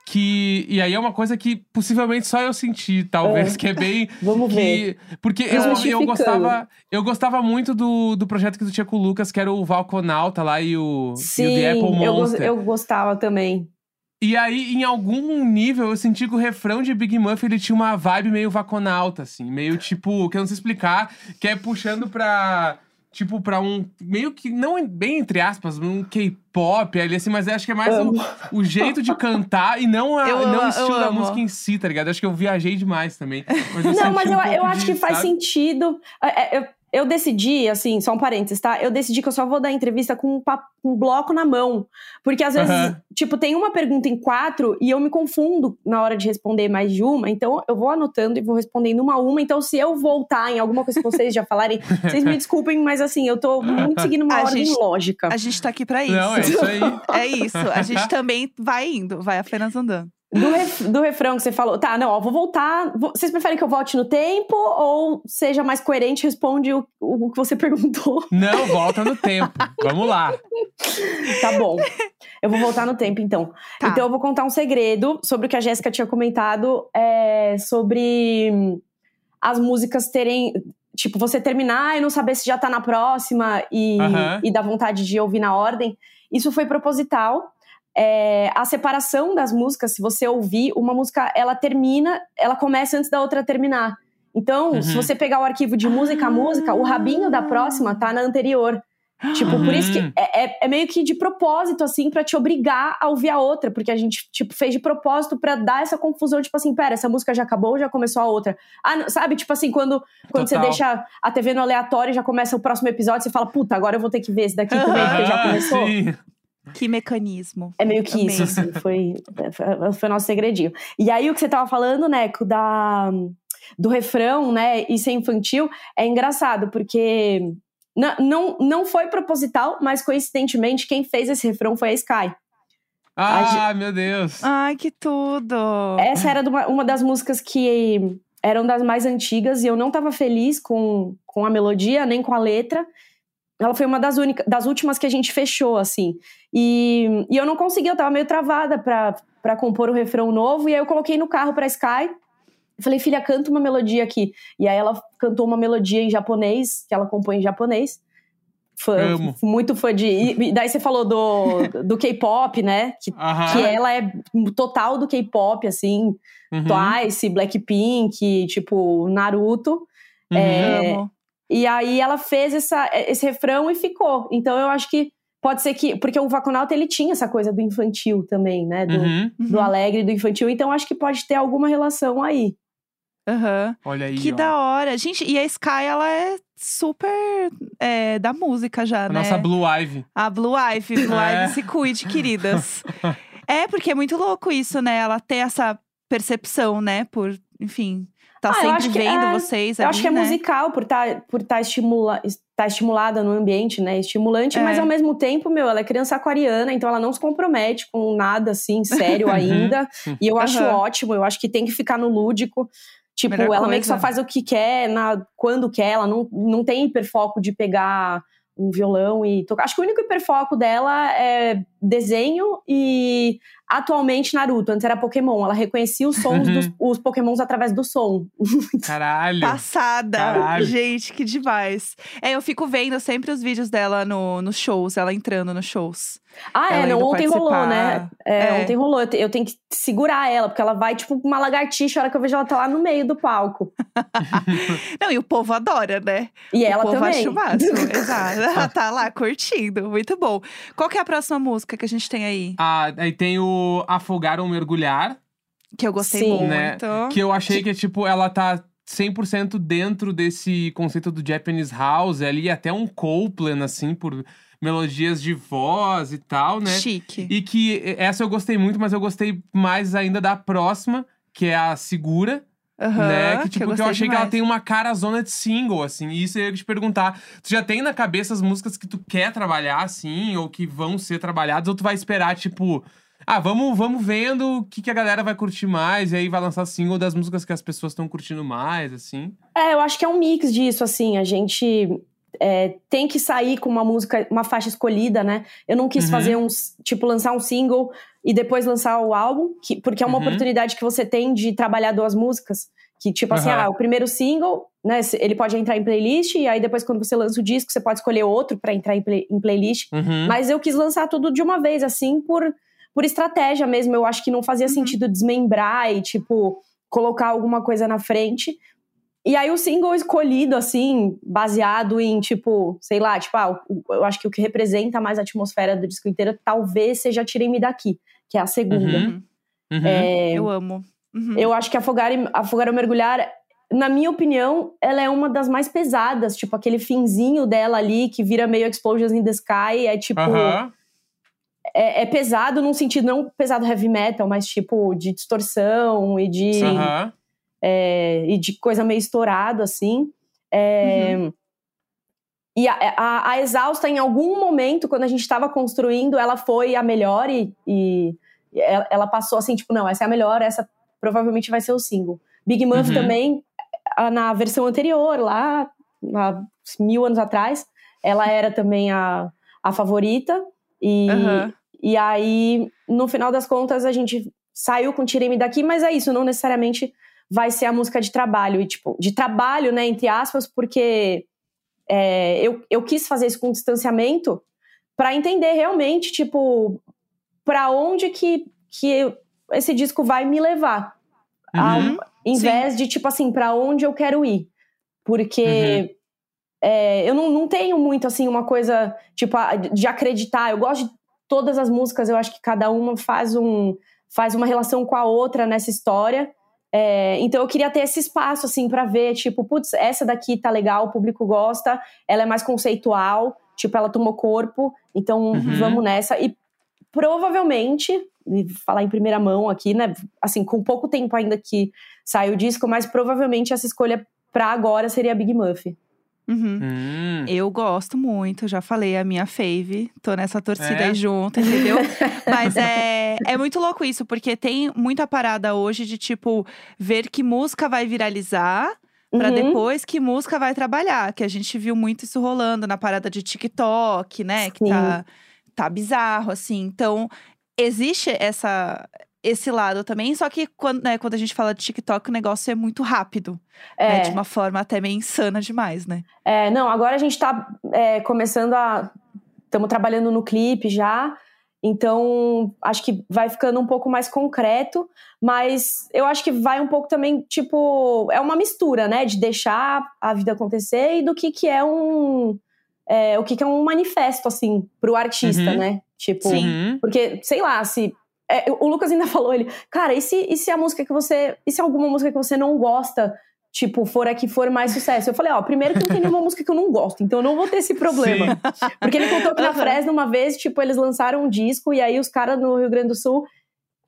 que. E aí é uma coisa que possivelmente só eu senti, talvez, que é bem. Vamos ver. que, porque eu, eu gostava. Eu gostava muito do, do projeto que tu tinha com o Lucas, que era o Valconauta lá e o, e o Sim, The Apple eu, Monster. eu gostava também. E aí, em algum nível, eu senti que o refrão de Big Muff, ele tinha uma vibe meio vaconauta, assim. Meio tipo, que eu não sei explicar, que é puxando pra... Tipo, pra um... Meio que, não bem entre aspas, um K-pop ali, assim. Mas eu acho que é mais o, o jeito de cantar e não, a, Eu não o estilo da música em si, tá ligado? Acho que eu viajei demais também. Mas eu Não, mas um eu, pouco eu acho de, que faz sabe? sentido. É, é, Eu, eu decidi, assim, só um parênteses, tá? Eu decidi que eu só vou dar entrevista com um, pa- um bloco na mão. Porque às vezes, Aham. tipo, tem uma pergunta em quatro e eu me confundo na hora de responder mais de uma. Então eu vou anotando e vou respondendo uma a uma. Então, se eu voltar em alguma coisa que vocês já falarem, vocês me desculpem, mas assim, eu tô muito seguindo uma A ordem gente- lógica. A gente tá aqui pra isso. Não, é isso aí. É isso. A gente também vai indo, vai apenas andando. Do, ref- do refrão que você falou, tá, não, ó, vou voltar. vou- vocês preferem que eu volte no tempo ou seja mais coerente e responde o, o que você perguntou? Não, volta no tempo. Vamos lá. Tá bom. Eu vou voltar no tempo, então. Tá. Então eu vou contar um segredo sobre o que a Jéssica tinha comentado é, sobre hum, as músicas terem. Tipo, você terminar e não saber se já tá na próxima e, Aham. e dar vontade de ouvir na ordem. Isso foi proposital. É, a separação das músicas, se você ouvir, uma música ela termina, ela começa antes da outra terminar. Então, Uhum. se você pegar o arquivo de música a música, o rabinho da próxima tá na anterior. Tipo, por isso que Uhum. é, é- é meio que de propósito, assim, pra te obrigar a ouvir a outra. Porque a gente, tipo, fez de propósito pra dar essa confusão, tipo assim, pera, essa música já acabou ou já começou a outra? Ah, não- sabe, tipo assim, quando, quando você deixa a TV no aleatório e já começa o próximo episódio, você fala, puta, agora eu vou ter que ver esse daqui também, porque já começou. sim. Que mecanismo. É meio que isso, assim, foi, foi, foi nosso segredinho. E aí, o que você tava falando, Neco, da, do refrão, né, e ser infantil, é engraçado, porque não, não, não foi proposital, mas coincidentemente, quem fez esse refrão foi a Sky. Ah, meu Deus. Ai, que tudo. Essa era uma, uma das músicas que eram das mais antigas, e eu não tava feliz com, com a melodia, nem com a letra. Ela foi uma das, únicas, das últimas que a gente fechou, assim. E, e eu não consegui, eu tava meio travada pra, pra compor o refrão novo. E aí eu coloquei no carro pra Sky. Falei, filha, canta uma melodia aqui. E aí ela cantou uma melodia em japonês, que ela compõe em japonês. Fã, Amo. muito fã de. E daí você falou do, do K-pop, né? Que, que ela é total do K-pop, assim. Uhum. Twice, Blackpink, tipo, Naruto. Uhum. É, Amo. E aí ela fez essa, esse refrão e ficou. Então eu acho que pode ser que. Porque o Vaconauta ele tinha essa coisa do infantil também, né? Do, Uhum. do alegre do infantil. Então acho que pode ter alguma relação aí. Aham. Olha aí, Que ó. da hora. Gente, e a Sky, ela é super é, da música já, A né? nossa Blue Ivy. A Blue Ivy, Blue É. Ivy se cuide, queridas. é, porque é muito louco isso, né? Ela ter essa percepção, né? Por, enfim, tá Ah, eu sempre acho que vendo é- vocês Eu ali, acho que é né? musical por estar por tá estimula, tá estimulada no ambiente, né? Estimulante, É. mas ao mesmo tempo, meu, ela é criança aquariana, então ela não se compromete com nada assim, sério ainda. e eu acho Aham. ótimo, eu acho que tem que ficar no lúdico. Tipo, Melhor ela meio que só coisa. faz o que quer, na, quando quer, ela não, não tem hiperfoco de pegar um violão e tocar. Acho que o único hiperfoco dela é desenho e atualmente Naruto. Antes era Pokémon. Ela reconhecia os sons Uhum. dos os Pokémons através do som. Caralho. Passada. Caralho. Gente, que demais. É, eu fico vendo sempre os vídeos dela no, nos shows, ela entrando nos shows. Ah, é, Ela não, indo ontem rolou, participar. né? É, É. ontem rolou. Eu te- Eu tenho que segurar ela, porque ela vai tipo uma lagartixa, a hora que eu vejo ela tá lá no meio do palco. Não, e o povo adora, né? E ela o povo também. acha o máximo. Exato. Ela tá lá curtindo. Muito bom. Qual que é a próxima música que a gente tem aí? Ah, aí tem o Afogar ou Mergulhar, Que eu gostei Sim. muito. Né? que eu achei que, tipo, ela tá 100% dentro desse conceito do Japanese House, ali até um Copeland, assim, por melodias de voz e tal, né? Chique. E que essa eu gostei muito, mas eu gostei mais ainda da próxima, que é a Segura, né? Que, tipo, que eu, gostei achei que ela demais. tem uma cara zona de single, assim. E isso eu ia te perguntar. Tu já tem na cabeça as músicas que tu quer trabalhar, assim, ou que vão ser trabalhadas, ou tu vai esperar, tipo. Ah, vamos, vamos vendo o que, que a galera vai curtir mais, e aí vai lançar single das músicas que as pessoas estão curtindo mais, assim. É, eu acho que é um mix disso, assim. A gente é, tem que sair com uma música, uma faixa escolhida, né? Eu não quis Uhum. fazer um, tipo, lançar um single e depois lançar o álbum, que- porque é uma Uhum. oportunidade que você tem de trabalhar duas músicas. Que, tipo assim, Aham. ah, o primeiro single, né? Ele pode entrar em playlist, e aí depois, quando você lança o disco, você pode escolher outro pra entrar em, play- em playlist. Uhum. Mas eu quis lançar tudo de uma vez, assim, por, por estratégia mesmo. Eu acho que não fazia Uhum. sentido desmembrar e, tipo, colocar alguma coisa na frente. E aí o single escolhido, assim, baseado em, tipo, sei lá, tipo, ah, eu acho que o que representa mais a atmosfera do disco inteiro talvez seja Tirem-me Daqui, que é a segunda. Uhum. Uhum. É, Eu amo. Uhum. eu acho que Afogar, e- Afogar ou Mergulhar, na minha opinião, ela é uma das mais pesadas. Tipo, aquele finzinho dela ali, que vira meio Explosions in the Sky, é tipo Aham. É, é pesado num sentido não pesado heavy metal, mas tipo de distorção e de, Aham. é, e de coisa meio estourada, assim. É, E a, a- a Exausta, em algum momento, quando a gente estava construindo, ela foi a melhor e, e ela ela passou assim, tipo, não, essa é a melhor, essa provavelmente vai ser o single. Big Muff Uhum. também, a- na versão anterior, lá, há mil anos atrás, ela era também a, a favorita. E, Aham. E aí, no final das contas, a gente saiu com Tirei-me Daqui, mas é isso, não necessariamente vai ser a música de trabalho. E, tipo, de trabalho, né, entre aspas, porque é, eu, eu quis fazer isso com distanciamento para entender realmente, tipo, para onde que, que esse disco vai me levar. Ao- Uhum. em vez de, tipo assim, para onde eu quero ir. Porque Uhum. é, eu não, não tenho muito, assim, uma coisa, tipo, de acreditar. Eu gosto de todas as músicas, eu acho que cada uma faz, um, faz uma relação com a outra nessa história. É, então eu queria ter esse espaço, assim, para ver, tipo, putz, essa daqui tá legal, o público gosta, ela é mais conceitual, tipo, ela tomou corpo, então Uhum. vamos nessa. E provavelmente, falar em primeira mão aqui, né, assim, com pouco tempo ainda que saiu o disco, mas provavelmente essa escolha pra agora seria a Big Muff. Uhum. Hum. Eu gosto muito, já falei, a minha fave. Tô nessa torcida É? aí junto, entendeu? Mas é, é muito louco isso, porque tem muita parada hoje de, tipo, ver que música vai viralizar pra Uhum. depois que música vai trabalhar. Que a gente viu muito isso rolando na parada de TikTok, né? Que Sim. tá, tá bizarro, assim. Então, existe essa. Esse lado também, só que quando, né, quando a gente fala de TikTok, o negócio é muito rápido. né? É, De uma forma até meio insana demais, né? é, não, agora a gente tá é, começando a. Estamos trabalhando no clipe já, então acho que vai ficando um pouco mais concreto, mas eu acho que vai um pouco também, tipo, é uma mistura, né, de deixar a vida acontecer e do que, que é um. é, o que, que é um manifesto, assim, pro artista, Uhum. né? Tipo, Sim. Uhum. porque, sei lá, se. É, o Lucas ainda falou, ele, cara, e se, e se a música que você. E se alguma música que você não gosta, tipo, for a que for mais sucesso? Eu falei, ó, primeiro que não tem nenhuma música que eu não gosto, então eu não vou ter esse problema. Porque ele contou que na. Fresno, uma vez, tipo, eles lançaram um disco e aí os caras no Rio Grande do Sul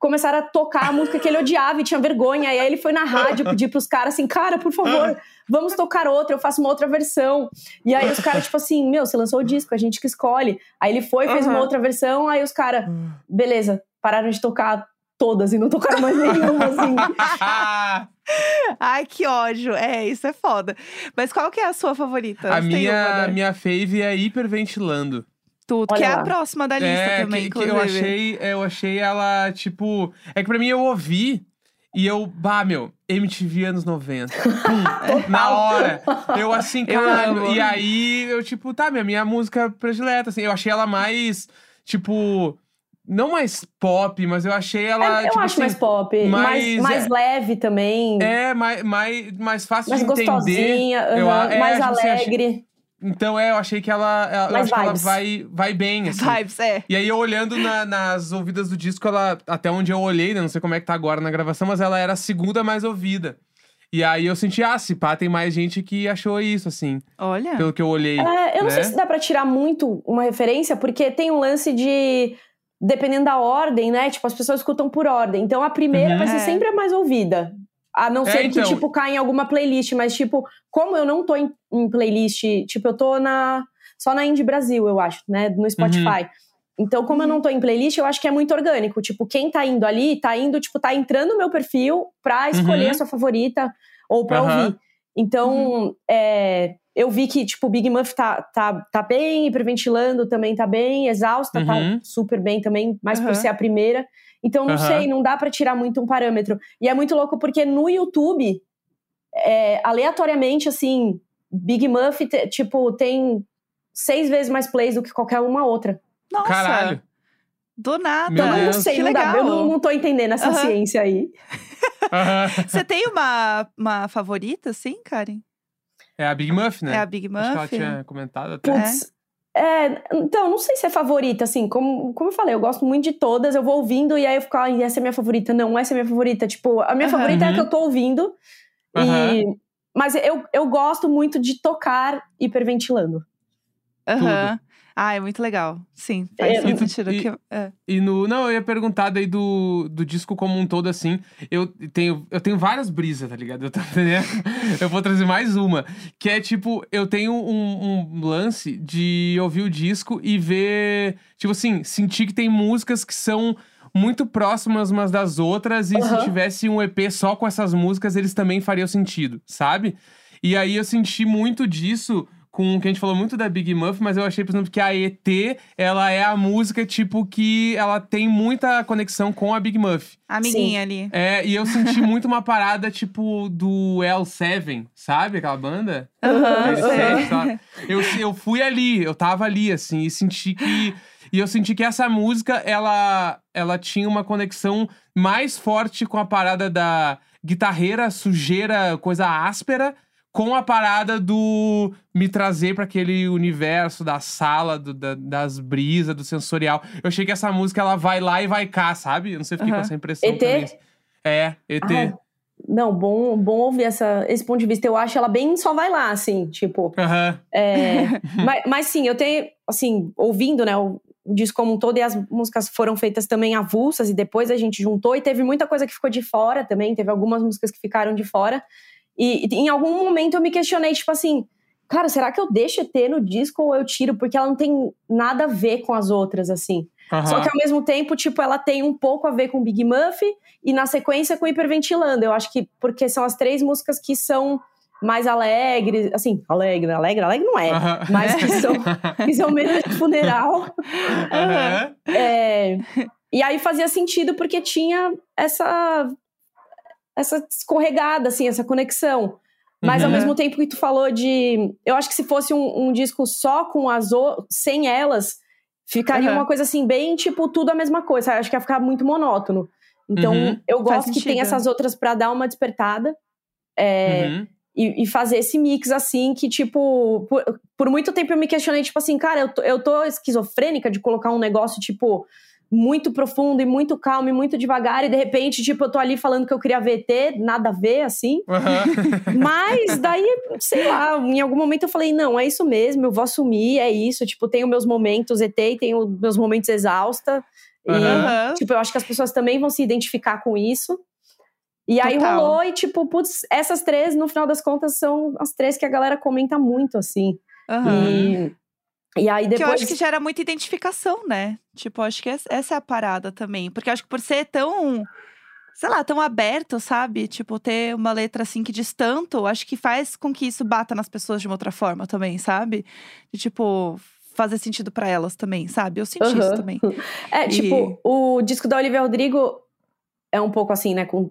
começaram a tocar a música que ele odiava e tinha vergonha. E aí ele foi na rádio pedir pros caras assim, cara, por favor, vamos tocar outra, eu faço uma outra versão. E aí os caras, tipo assim, meu, você lançou o disco, a gente que escolhe. Aí ele foi, fez uma Aham. outra versão, aí os caras, beleza, pararam de tocar todas e não tocaram mais nenhuma, assim. Ai, que ódio. É, isso é foda. Mas qual que é a sua favorita? a Você minha, uma, né? minha fave é hiperventilando. Tudo, Olha que é lá. a próxima da lista é, também, que, que eu achei, eu achei ela, tipo. É que pra mim eu ouvi e eu, bah, meu, MTV anos 90. Pum, na hora. Eu assim, Eu amo. E aí eu, tipo, tá, minha, minha música predileta, assim. Eu achei ela mais, tipo. Não mais pop, mas eu achei ela. É, eu tipo, acho assim, mais pop, mais, mais- mais leve também. É, mais, mais, mais fácil mais de entender. gostosinha, Eu aham, a- é, mais tipo assim, achei- alegre. Então, é, eu achei que ela. ela- Eu acho que ela vai, vai bem, assim. Vibes, é. E aí, eu olhando na- nas ouvidas do disco, ela, até onde eu olhei, né? Não sei como é que tá agora na gravação, mas ela era a segunda mais ouvida. E aí eu senti, ah, se pá, tem mais gente que achou isso, assim, Olha. pelo que eu olhei. É, eu não né? sei se dá pra tirar muito uma referência, porque tem um lance de. Dependendo da ordem, né? Tipo, as pessoas escutam por ordem. Então a primeira Uhum. vai ser É. sempre a mais ouvida. A não É, ser então. que, tipo, caia em alguma playlist. Mas, tipo, como eu não tô em, em playlist, tipo, eu tô na. Só na Indie Brasil, eu acho, né? No Spotify. Então, como eu não tô em playlist, eu acho que é muito orgânico. Tipo, quem tá indo ali, tá indo, tipo, tá entrando no meu perfil pra escolher Uhum. a sua favorita ou pra Aham. ouvir. Então, é, eu vi que, tipo, Big Muff tá, tá, tá bem, hiperventilando também tá bem, exausta Uhum. tá super bem também, mais por ser a primeira. Então, não Aham. sei, não dá pra tirar muito um parâmetro. E é muito louco porque no YouTube, é, aleatoriamente, assim, Big Muff, te- tipo, tem seis vezes mais plays do que qualquer uma outra. Nossa, Caralho. do nada. Meu Então, eu não Deus. sei, que não dá, legal. eu não, não tô entendendo essa Aham. ciência aí. Você tem uma, uma favorita, sim, Karen? é a Big Muff, né? É a Big Acho que ela Muff? tinha comentado até. Putz. É, então, não sei se é favorita, assim, como, como eu falei, eu gosto muito de todas, eu vou ouvindo e aí eu fico, ai, essa é minha favorita, não, essa é minha favorita. Tipo, a minha Aham. favorita é a Uhum. que eu tô ouvindo. E, mas eu, eu gosto muito de tocar hiperventilando. Aham. Ah, é muito legal. Sim, faz É, e- sentido. e- que, é. E no. Não, eu ia perguntar daí do, do disco como um todo, assim. Eu tenho, eu tenho várias brisas, tá ligado? Eu, tô, entendendo? eu vou trazer mais uma. Que é tipo, eu tenho um, um lance de ouvir o disco e ver. Tipo assim, sentir que tem músicas que são muito próximas umas das outras. E Aham. se tivesse um EP só com essas músicas, eles também fariam sentido, sabe? E aí eu senti muito disso com o que a gente falou muito da Big Muff, mas eu achei, por exemplo, que a ET, ela é a música, tipo, que ela tem muita conexão com a Big Muff. A amiguinha ali. É, e eu senti muito uma parada, tipo, do L7, sabe? Aquela banda? Aham, L7, sei. sabe? Eu, eu fui ali, eu tava ali, assim, e senti que. E eu senti que essa música, ela, ela tinha uma conexão mais forte com a parada da guitarreira, sujeira, coisa áspera, com a parada do me trazer pra aquele universo da sala, do- da- das brisas, do sensorial. Eu achei que essa música, ela vai lá e vai cá, sabe? Eu não sei, fiquei com Aham. essa impressão ET? também. É, ET. Ah, não, bom, bom ouvir essa, esse ponto de vista. Eu acho ela bem só vai lá, assim, tipo. Aham. É, mas, mas sim, eu tenho, assim, ouvindo, né, o, o disco como um todo, e as músicas foram feitas também avulsas, e depois a gente juntou, e teve muita coisa que ficou de fora também, teve algumas músicas que ficaram de fora. E, e em algum momento eu me questionei, tipo assim, cara, será que eu deixo ET no disco ou eu tiro? Porque ela não tem nada a ver com as outras, assim. aham. Só que ao mesmo tempo, tipo, ela tem um pouco a ver com Big Muff e na sequência com Hiperventilando. Eu acho que porque são as três músicas que são mais alegres, assim, alegre, alegre, alegre não é, Aham. mas que são, que são menos de funeral. Aham. É, e aí fazia sentido porque tinha essa essa escorregada, assim, essa conexão. Mas ao Uhum. mesmo tempo que tu falou de. Eu acho que se fosse um, um disco só com as o... sem elas, ficaria Uhum. uma coisa assim, bem tipo, tudo a mesma coisa. sabe? Acho que ia ficar muito monótono. Então, Uhum. eu Faz gosto que tem essas outras pra dar uma despertada. É, Uhum. e, e fazer esse mix, assim, que, tipo, por, por muito tempo eu me questionei, tipo assim, cara, eu tô, eu tô esquizofrênica de colocar um negócio, tipo, muito profundo e muito calmo e muito devagar, e de repente, tipo, eu tô ali falando que eu queria VT, nada a ver, assim. Aham. Mas daí, sei lá, em algum momento eu falei, não, é isso mesmo, eu vou assumir, é isso. Tipo, tenho meus momentos ET e tenho meus momentos exausta. E, Aham. tipo, eu acho que as pessoas também vão se identificar com isso. E aí Total. rolou, e tipo, putz, essas três, no final das contas, são as três que a galera comenta muito, assim. Aham. E, e aí Que eu depois. acho que gera muita identificação, né? Tipo, acho que es- essa é a parada também. Porque acho que por ser tão, sei lá, tão aberto, sabe? Tipo, ter uma letra assim que diz tanto, acho que faz com que isso bata nas pessoas de uma outra forma também, sabe? De tipo, fazer sentido pra elas também, sabe? Eu senti isso Aham. também. É, E- tipo, o disco da Olivia Rodrigo é um pouco assim, né? Com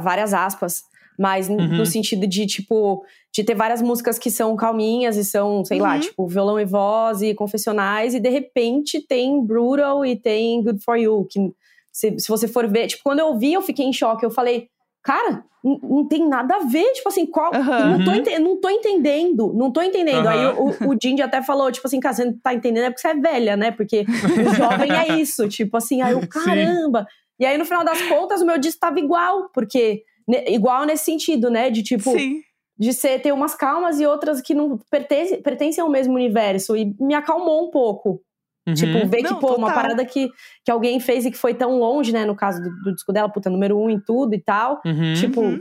várias aspas. Mas Uhum. no sentido de, tipo, de ter várias músicas que são calminhas e são, sei lá, Uhum. tipo, violão e voz e confessionais. E de repente tem Brutal e tem Good For You. Que se, se você for ver, tipo, quando eu ouvi, eu fiquei em choque. Eu falei, cara, não tem nada a ver. Tipo assim, qual. Aham. Não, tô Uhum. ente- não tô entendendo. Não tô entendendo. Aí Aham. o, o Jindy até falou, tipo assim, cara, você não tá entendendo é porque você é velha, né? Porque o jovem é isso. Tipo assim, aí eu, Sim. caramba. E aí, no final das contas, o meu disco tava igual, porque. Igual nesse sentido, né? De tipo, Sim. de ser, ter umas calmas e outras que não pertencem, pertencem ao mesmo universo. E me acalmou um pouco. Uhum. Tipo, ver Não, que, pô, uma total. parada que, que alguém fez e que foi tão longe, né? No caso do, do disco dela, puta, número um em tudo e tal. Uhum. Tipo, Uhum.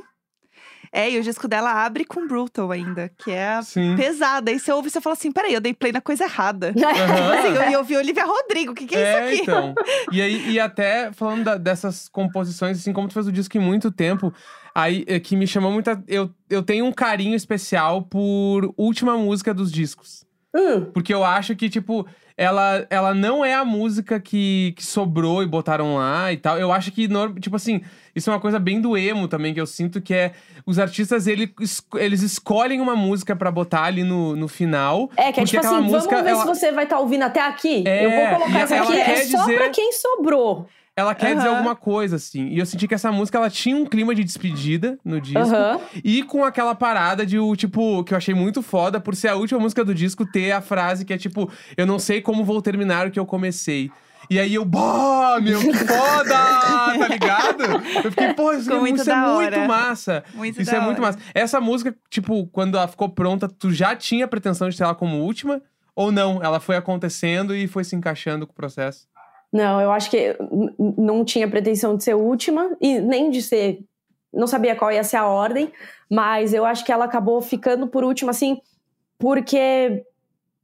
É, e o disco dela abre com Brutal ainda, que é Sim. pesada. Aí você ouve e você fala assim: peraí, eu dei play na coisa errada. Aham. Assim, eu, eu ouvi Olivia Rodrigo, o que, que é, É, isso aqui? então. E aí, e até falando da- dessas composições, assim, como tu fez o disco em muito tempo, aí é, que me chamou muita. Eu, eu tenho um carinho especial por última música dos discos. hum, Porque eu acho que, tipo, ela, ela não é a música que, que sobrou e botaram lá e tal. Eu acho que, tipo assim, isso é uma coisa bem do emo também, que eu sinto que é. Os artistas, ele, es- eles escolhem uma música pra botar ali no, no final. É, que é tipo assim, aquela vamos música, ver ela- se você vai estar ouvindo até aqui. É, eu vou colocar essa aqui, é quer só dizer- pra quem sobrou. Ela quer dizer Aham. alguma coisa, assim. E eu senti que essa música, ela tinha um clima de despedida no disco. Aham. E com aquela parada de, o tipo, que eu achei muito foda, por ser a última música do disco, ter a frase que é tipo, eu não sei como vou terminar o que eu comecei. E aí eu, bah, meu, que foda! tá ligado? Eu fiquei, pô, isso, é- muito muito hora. massa. Muito Isso é muito hora. massa. Essa música, tipo, quando ela ficou pronta, tu já tinha pretensão de ter ela como última? Ou não? Ela foi acontecendo e foi se encaixando com o processo? Não, eu acho que n- n- não tinha pretensão de ser última e nem de ser. Não sabia qual ia ser a ordem, mas eu acho que ela acabou ficando por última, assim, porque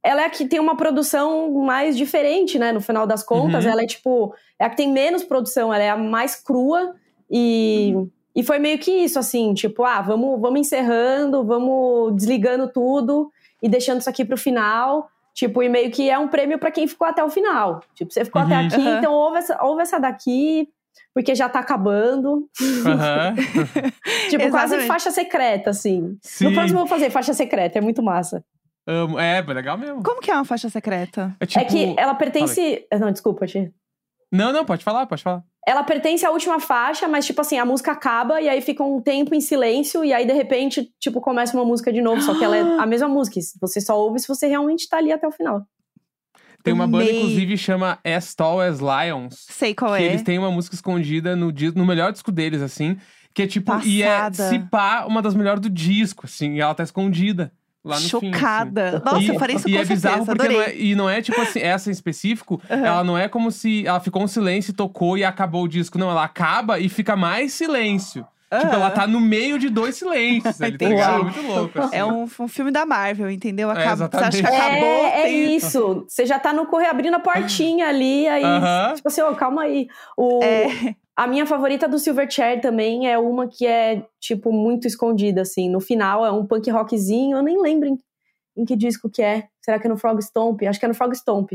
ela é a que tem uma produção mais diferente, né? No final das contas, Uhum. ela é tipo. É a que tem menos produção, ela é a mais crua e. E foi meio que isso, assim, tipo, ah, vamos, vamos encerrando, vamos desligando tudo e deixando isso aqui pro final. Tipo, e meio que é um prêmio pra quem ficou até o final. Tipo, você ficou até Uhum. aqui, Aham. então ouve essa, ouve essa daqui, porque já tá acabando. Aham. Tipo, quase faixa secreta, assim. Sim. No próximo eu vou fazer faixa secreta, é muito massa. Amo. É, legal mesmo. Como que é uma faixa secreta? É, tipo... é que ela pertence. Não, desculpa, Tia. Não, não, pode falar, pode falar. Ela pertence à última faixa, mas, tipo assim, a música acaba e aí fica um tempo em silêncio, e aí, de repente, tipo, começa uma música de novo. Só que ela é a mesma música. Você só ouve se você realmente tá ali até o final. Tem uma banda, inclusive, chama As Tall As Lions. Sei qual que é. eles têm uma música escondida no, no melhor disco deles, assim. Que é tipo, e é Passada. se pá, uma das melhores do disco, assim. E ela tá escondida lá no fim. assim. Chocada. Nossa, e, eu farei isso e com é bizarro certeza. porque não Adorei. é, e não é tipo assim, essa em específico, Aham. ela não é como se ela ficou um silêncio, tocou e acabou o disco. Não, ela acaba e fica mais silêncio. Tipo, Aham. ela tá no meio de dois silêncios, ali, tá Entendi. ligado? Muito louco. assim. É um, um filme da Marvel, entendeu? É, Acaba, você acha que acabou? é, é isso. Você já tá no correr abrindo a portinha ali, aí. Aham. Tipo assim, ó, calma aí. O, É. A minha favorita do Silverchair também é uma que é, tipo, muito escondida, assim. No final é um punk rockzinho, eu nem lembro em, em que disco que é. Será que é no Frog Stomp? Acho que é no Frog Stomp.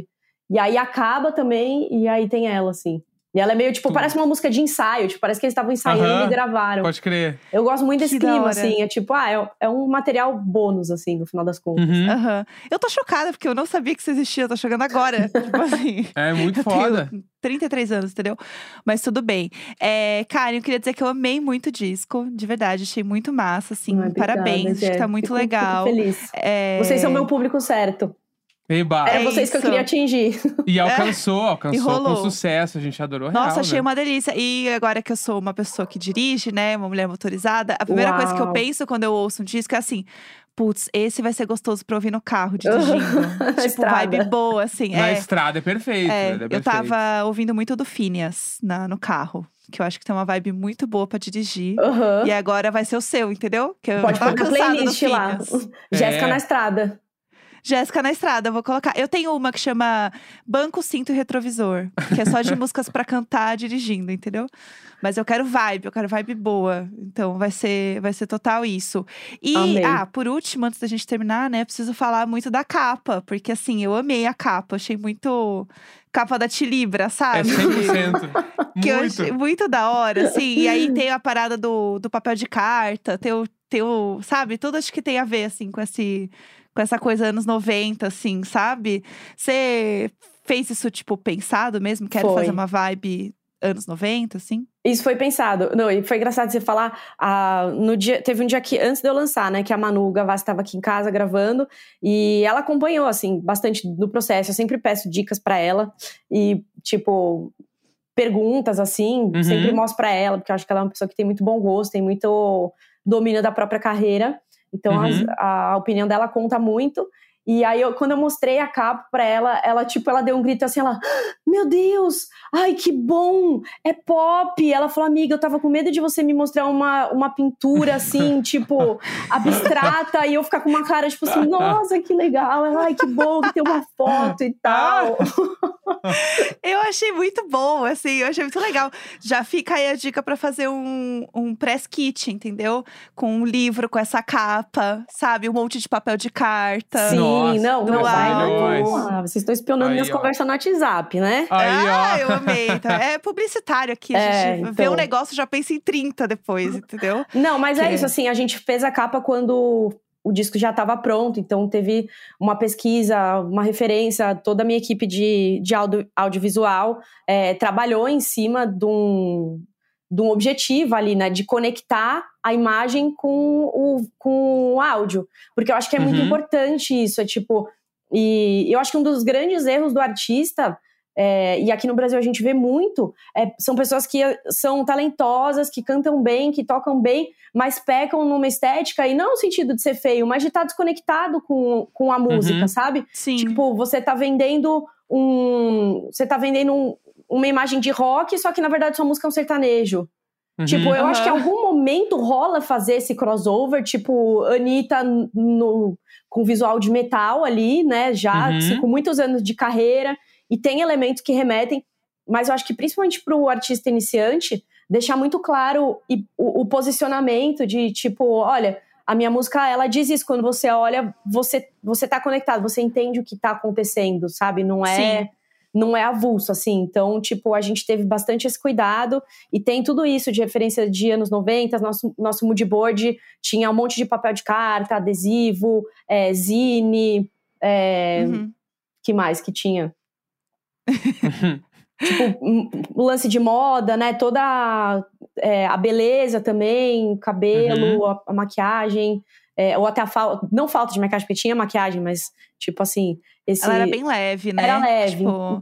E aí acaba também, e aí tem ela, assim. E ela é meio, tipo, parece uma música de ensaio. Tipo, parece que eles estavam ensaiando Aham. e gravaram. Pode crer. Eu gosto muito desse Que clima, assim. É tipo, ah, é, é um material bônus, assim, no final das contas. Uhum. Aham. Eu tô chocada, porque eu não sabia que isso existia. Eu tô chegando agora. tipo assim. É muito foda. tenho 33 anos, entendeu? Mas tudo bem. É, Karen, eu queria dizer que eu amei muito o disco, de verdade. Achei muito massa, assim. Ai, obrigada, Parabéns, acho que tá muito Fico- fico legal. feliz. É, Vocês são meu público certo. Eba. Era É vocês que eu isso. queria atingir. E alcançou, alcançou com sucesso. A gente adorou Nossa, real, achei né? uma delícia. E agora que eu sou uma pessoa que dirige, né? Uma mulher motorizada, a primeira coisa que eu Uau. penso quando eu ouço um disco é assim. Putz, esse vai ser gostoso pra ouvir no carro, dirigindo. Tipo, estrada. vibe boa, assim. Na é. estrada é perfeito. É, é eu perfeito. tava ouvindo muito do Phineas na, no carro. Que eu acho que tem uma vibe muito boa pra dirigir. Aham. E agora vai ser o seu, entendeu? Que eu Pode pôr na playlist lá. Jéssica É. na estrada. Jéssica na estrada, eu vou colocar. Eu tenho uma que chama Banco Cinto e Retrovisor, que é só de músicas pra cantar dirigindo, entendeu? Mas eu quero vibe, eu quero vibe boa. Então vai ser, vai ser total isso. E, Amei. ah, por último, antes da gente terminar, né, preciso falar muito da capa, porque assim, eu amei a capa, achei muito capa da Tilibra, É sabe? 100%. que eu muito. achei muito da hora, assim. E aí tem a parada do, do papel de carta, tem o, tem o, sabe? Tudo acho que tem a ver, assim, com esse com essa coisa anos 90, assim, sabe? Você fez isso, tipo, pensado mesmo? Quero Foi. fazer uma vibe anos 90, assim? Isso foi pensado. Não, e foi engraçado você falar. ah, no dia, teve um dia que, antes de eu lançar, né, que a Manu Gavassi estava aqui em casa gravando, e ela acompanhou, assim, bastante do processo. Eu sempre peço dicas para ela, e, tipo, perguntas, assim, Uhum. sempre mostro para ela, porque eu acho que ela é uma pessoa que tem muito bom gosto, tem muito domínio da própria carreira. Então, Uhum. a, opinião dela conta muito. E aí, eu, quando eu mostrei a capa pra ela, ela, tipo, ela deu um grito assim, ela... Meu Deus! Ai, que bom! É pop! Ela falou, amiga, eu tava com medo de você me mostrar uma, uma pintura, assim, tipo, abstrata, e eu ficar com uma cara, tipo assim, nossa, que legal! Ela, Ai, que bom que tem uma foto e tal. Eu achei muito bom, assim, eu achei muito legal. Já fica aí a dica pra fazer um, um press kit, entendeu? Com um livro com essa capa, sabe? Um monte de papel de carta. Sim, Nossa, não, não Nós. não. Ah, vocês estão espionando Aí, minhas ó. conversas no WhatsApp, né? Aí, ah, ó. eu amei. Tá? É publicitário aqui. A É, gente vê então. um negócio já pensa em 30 depois, entendeu? Não, mas é Que- isso, assim, a gente fez a capa quando o disco já estava pronto, então teve uma pesquisa, uma referência, toda a minha equipe de, de audio- audiovisual é, trabalhou em cima de um, de um objetivo ali, né, de conectar a imagem com o, com o áudio, porque eu acho que é muito Uhum. importante isso, é tipo, e eu acho que um dos grandes erros do artista é, e aqui no Brasil a gente vê muito, é, são pessoas que são talentosas, que cantam bem, que tocam bem, mas pecam numa estética, e não no sentido de ser feio, mas de estar desconectado com, com a música, Uhum. sabe? Sim. Tipo, você tá vendendo um. Você tá vendendo um- uma imagem de rock, só que na verdade sua música é um sertanejo. Uhum. Tipo, eu acho que em algum momento rola fazer esse crossover, tipo, Anitta no, com visual de metal ali, né? Já Uhum. assim, com muitos anos de carreira, e tem elementos que remetem, mas eu acho que principalmente para o artista iniciante, deixar muito claro e- o, o posicionamento de tipo, olha. A minha música, ela diz isso. Quando você olha, você, você tá conectado, você entende o que tá acontecendo, sabe? Não é Sim. Não é avulso, assim. Então, tipo, a gente teve bastante esse cuidado e tem tudo isso de referência de anos 90. Nosso, nosso mood board tinha um monte de papel de carta, adesivo, é, zine, é, Uhum. que mais que tinha? Tipo, o lance de moda, né? Toda a, é, a beleza também, o cabelo, a, a maquiagem, é, ou até a falta, não falta de maquiagem, porque tinha maquiagem, mas, tipo assim, esse... Ela era bem leve, né? Era leve. Tipo,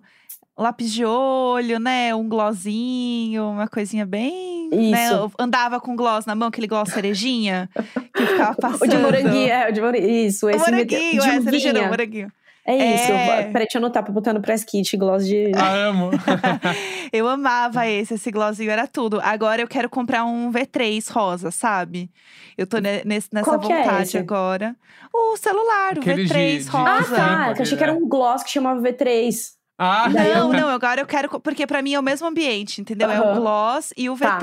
lápis de olho, né? Um glossinho, uma coisinha bem. Né? Isso. Eu andava com gloss na mão, aquele gloss cerejinha, que ficava passando. O de moranguinho, é, o de moranguinho, isso. O Esse moranguinho, é, uvinha. moranguinho. É isso. É. Peraí, deixa eu anotar pra botar no press kit, gloss de... Ah, amo. Eu amava esse, esse glossinho era tudo. Agora eu quero comprar um V3 rosa, sabe? Eu tô ne- nesse- nessa Qual que é vontade esse? agora. O celular, o Aquele de- V3 de- rosa. Ah, tá. pode Eu achei que era um gloss que chamava V3. Ah, Daí Não, eu- não, agora eu quero. Porque pra mim é o mesmo ambiente, entendeu? É o gloss e o Tá.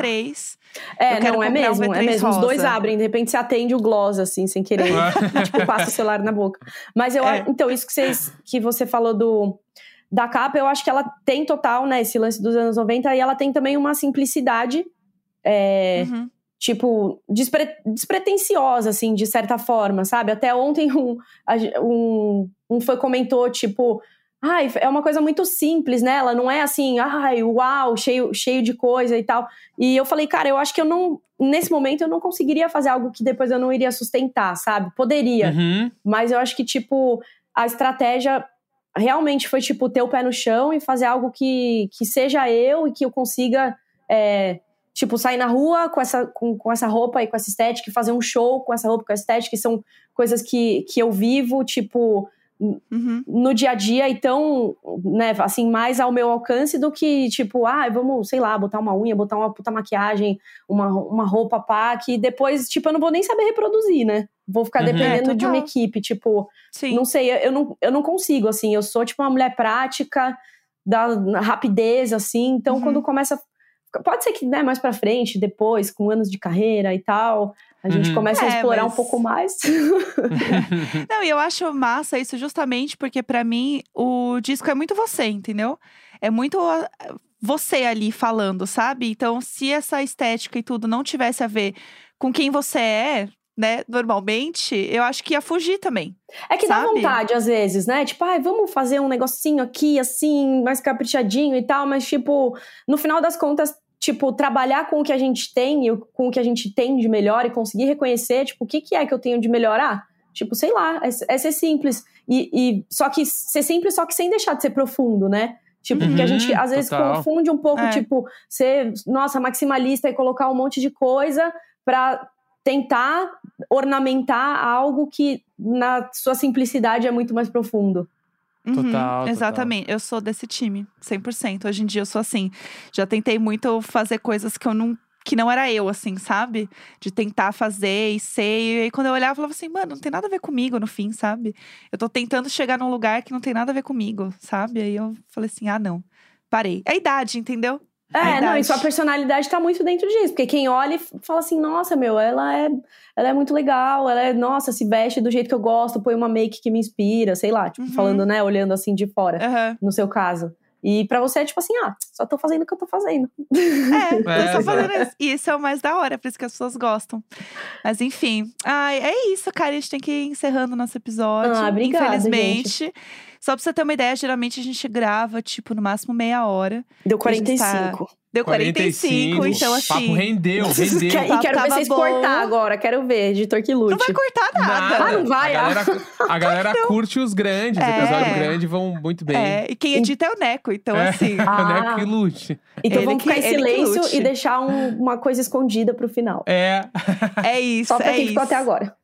V3. É, não, é mesmo, é V3 mesmo. Os dois abrem, de repente você atende o gloss, assim, sem querer. tipo, passa o celular na boca. Mas eu É. então, isso que, vocês, que você falou do, da capa, eu acho que ela tem total, né, esse lance dos anos 90, e ela tem também uma simplicidade, é, Uhum. tipo, despre, despretensiosa, assim, de certa forma, sabe? Até ontem um, um, um fã comentou, tipo, ai, é uma coisa muito simples, né? Ela não é assim, ai, uau, cheio, cheio de coisa e tal. E eu falei, cara, eu acho que eu não, nesse momento, eu não conseguiria fazer algo que depois eu não iria sustentar, sabe? Poderia, Uhum. mas eu acho que, tipo, a estratégia realmente foi, tipo, ter o pé no chão e fazer algo que, que seja eu e que eu consiga, é, tipo, sair na rua com essa, com, com essa roupa e com essa estética, fazer um show com essa roupa e com essa estética, que são coisas que, que eu vivo, tipo, Uhum. no dia a dia, então, né, assim, mais ao meu alcance do que, tipo, ah, vamos, sei lá, botar uma unha, botar uma puta maquiagem, uma, uma roupa pá, que depois, tipo, eu não vou nem saber reproduzir, né? Vou ficar Uhum. dependendo É, de uma equipe, tipo, Sim. não sei, eu- eu não, eu não consigo, assim, eu sou, tipo, uma mulher prática, da rapidez, assim, então Uhum. quando começa. Pode ser que, né, mais pra frente, depois, com anos de carreira e tal, a gente Uhum. começa a É, explorar mas- um pouco mais. Não, e eu acho massa isso justamente porque pra mim o disco é muito você, entendeu? É muito ah, você ali falando, sabe? Então, se essa estética e tudo não tivesse a ver com quem você é, né, normalmente, eu acho que ia fugir também. É que dá Sabe? vontade, às vezes, né? Tipo, ai, vamos fazer um negocinho aqui, assim, mais caprichadinho e tal, mas, tipo, no final das contas, tipo, trabalhar com o que a gente tem e com o que a gente tem de melhor e conseguir reconhecer, tipo, o que, que é que eu tenho de melhorar? Tipo, sei lá, é, é ser simples. E, e só que ser simples, só que sem deixar de ser profundo, né? Tipo, porque a Uhum, gente às vezes total. confunde um pouco, É. tipo, ser, nossa, maximalista e colocar um monte de coisa pra tentar ornamentar algo que na sua simplicidade é muito mais profundo. Uhum, Total, total. Exatamente. Eu sou desse time, 100%. Hoje em dia eu sou assim. Já tentei muito fazer coisas que eu não que não era eu, assim, sabe? De tentar fazer e ser. E aí, quando eu olhava, eu falava assim, mano, não tem nada a ver comigo no fim, sabe? Eu tô tentando chegar num lugar que não tem nada a ver comigo, sabe? Aí eu falei assim, ah, não. Parei. É a idade, entendeu? É, não, e sua personalidade tá muito dentro disso. Porque quem olha e fala assim, nossa, meu, ela é, ela é muito legal, ela é, nossa, se veste do jeito que eu gosto, põe uma make que me inspira, sei lá, tipo, Uhum. falando, né, olhando assim de fora, Aham. no seu caso. E pra você é tipo assim, ah, só tô fazendo o que eu tô fazendo. É, tô É, só exato. fazendo isso. E isso é o mais da hora, por isso que as pessoas gostam. Mas enfim. Ai, é isso, cara. A gente tem que ir encerrando nosso episódio. Ah, obrigada, Infelizmente. Só pra você ter uma ideia, geralmente a gente grava, tipo, no máximo meia hora. Deu A gente tá 45. Deu 45, então O assim. papo rendeu, Quer- rendeu. e quero ver vocês bom. cortar agora, quero ver, editor que lute. Não vai cortar nada. Ah, não vai? A galera, a galera curte os grandes. É. Episódio grande vão muito bem. É, e quem edita é o Neco, então É. assim. Ah. Né? Que lute. Então Ele vamos que- ficar em que silêncio lute. e deixar um- uma coisa escondida pro final. É. É isso. Só pra é quem ficou isso. até agora.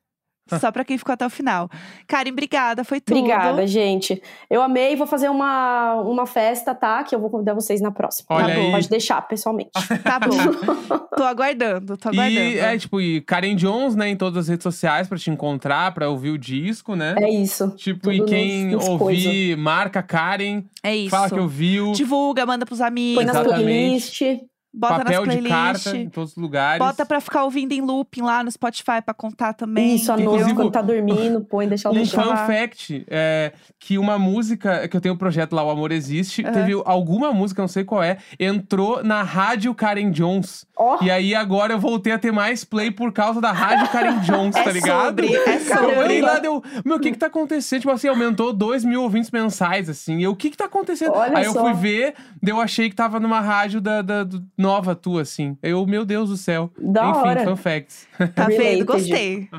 Só pra quem ficou até o final. Karen, obrigada. Foi tudo. Obrigada, gente. Eu amei, vou fazer uma, uma festa, tá? Que eu vou convidar vocês na próxima. Olha tá bom? aí. Pode deixar, pessoalmente. Tá bom. tô aguardando, tô aguardando. E é tipo, e Karen Jones, né, em todas as redes sociais pra te encontrar, pra ouvir o disco, né? É isso. Tipo, e tudo quem nos- nos ouvir, marca Karen, É isso. fala que ouviu. Divulga, manda pros amigos. Põe nas Exatamente. playlists. Bota papel nas de playlists. carta em todos os lugares. Bota pra ficar ouvindo em looping lá no Spotify pra contar também. Isso, à noite, quando tá dormindo, põe, deixa eu Um deixar. fun lá. fact é que uma música, que eu tenho o projeto lá, O Amor Existe, Aham. teve alguma música, não sei qual é, entrou na rádio Karen Jones. Ó, E aí agora eu voltei a ter mais play por causa da rádio Karen Jones, É tá ligado? sobre, é Eu olhei sobre. lá, deu. Meu, o que que tá acontecendo? Tipo assim, aumentou 2 mil ouvintes mensais, assim. Eu, o que que tá acontecendo? Olha Aí eu só. fui ver, daí eu achei que tava numa rádio da, da- do- nova tua, assim. Eu, meu Deus do céu. Da Enfim, hora. fun facts. Tá vendo? Gostei.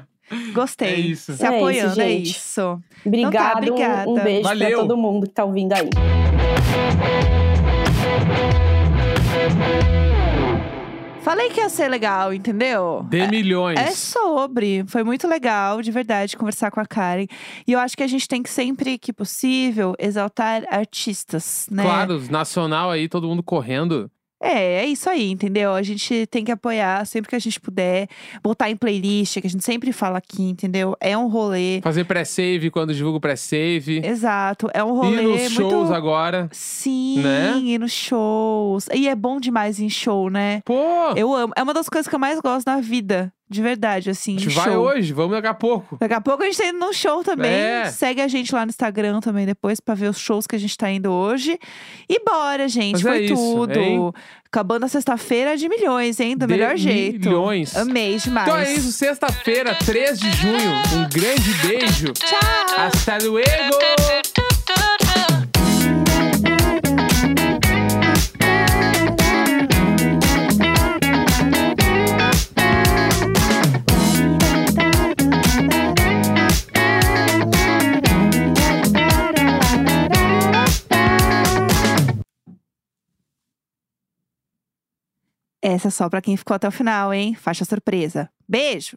Gostei. É isso. Se É isso, apoiando, é gente. isso. obrigada, um- obrigada. Um, beijo Valeu. pra todo mundo que tá ouvindo aí. Falei que ia ser legal, entendeu? De milhões. É sobre. Foi muito legal, de verdade, conversar com a Karen. E eu acho que a gente tem que sempre que possível exaltar artistas, né? Claro, os nacional aí, todo mundo correndo. É, é isso aí, entendeu? A gente tem que apoiar sempre que a gente puder, botar em playlist, que a gente sempre fala aqui, entendeu? É um rolê. Fazer pré-save quando divulga o pré-save. Exato, é um E rolê nos shows muito. agora. Sim, né? e nos shows. E é bom demais em show, né? Pô! Eu amo. É uma das coisas que eu mais gosto na vida De verdade, assim. A gente show. vai hoje, vamos daqui a pouco. Daqui a pouco a gente tá indo num show também. É. Segue a gente lá no Instagram também depois pra ver os shows que a gente tá indo hoje. E bora, gente. Mas Foi é isso, tudo. hein? Acabando a sexta-feira de milhões, hein? Do De melhor jeito. milhões. Amei demais. Então é isso, sexta-feira, 3 de junho. Um grande beijo. Tchau! Hasta luego! Essa é só pra quem ficou até o final, hein? Faixa surpresa. Beijo!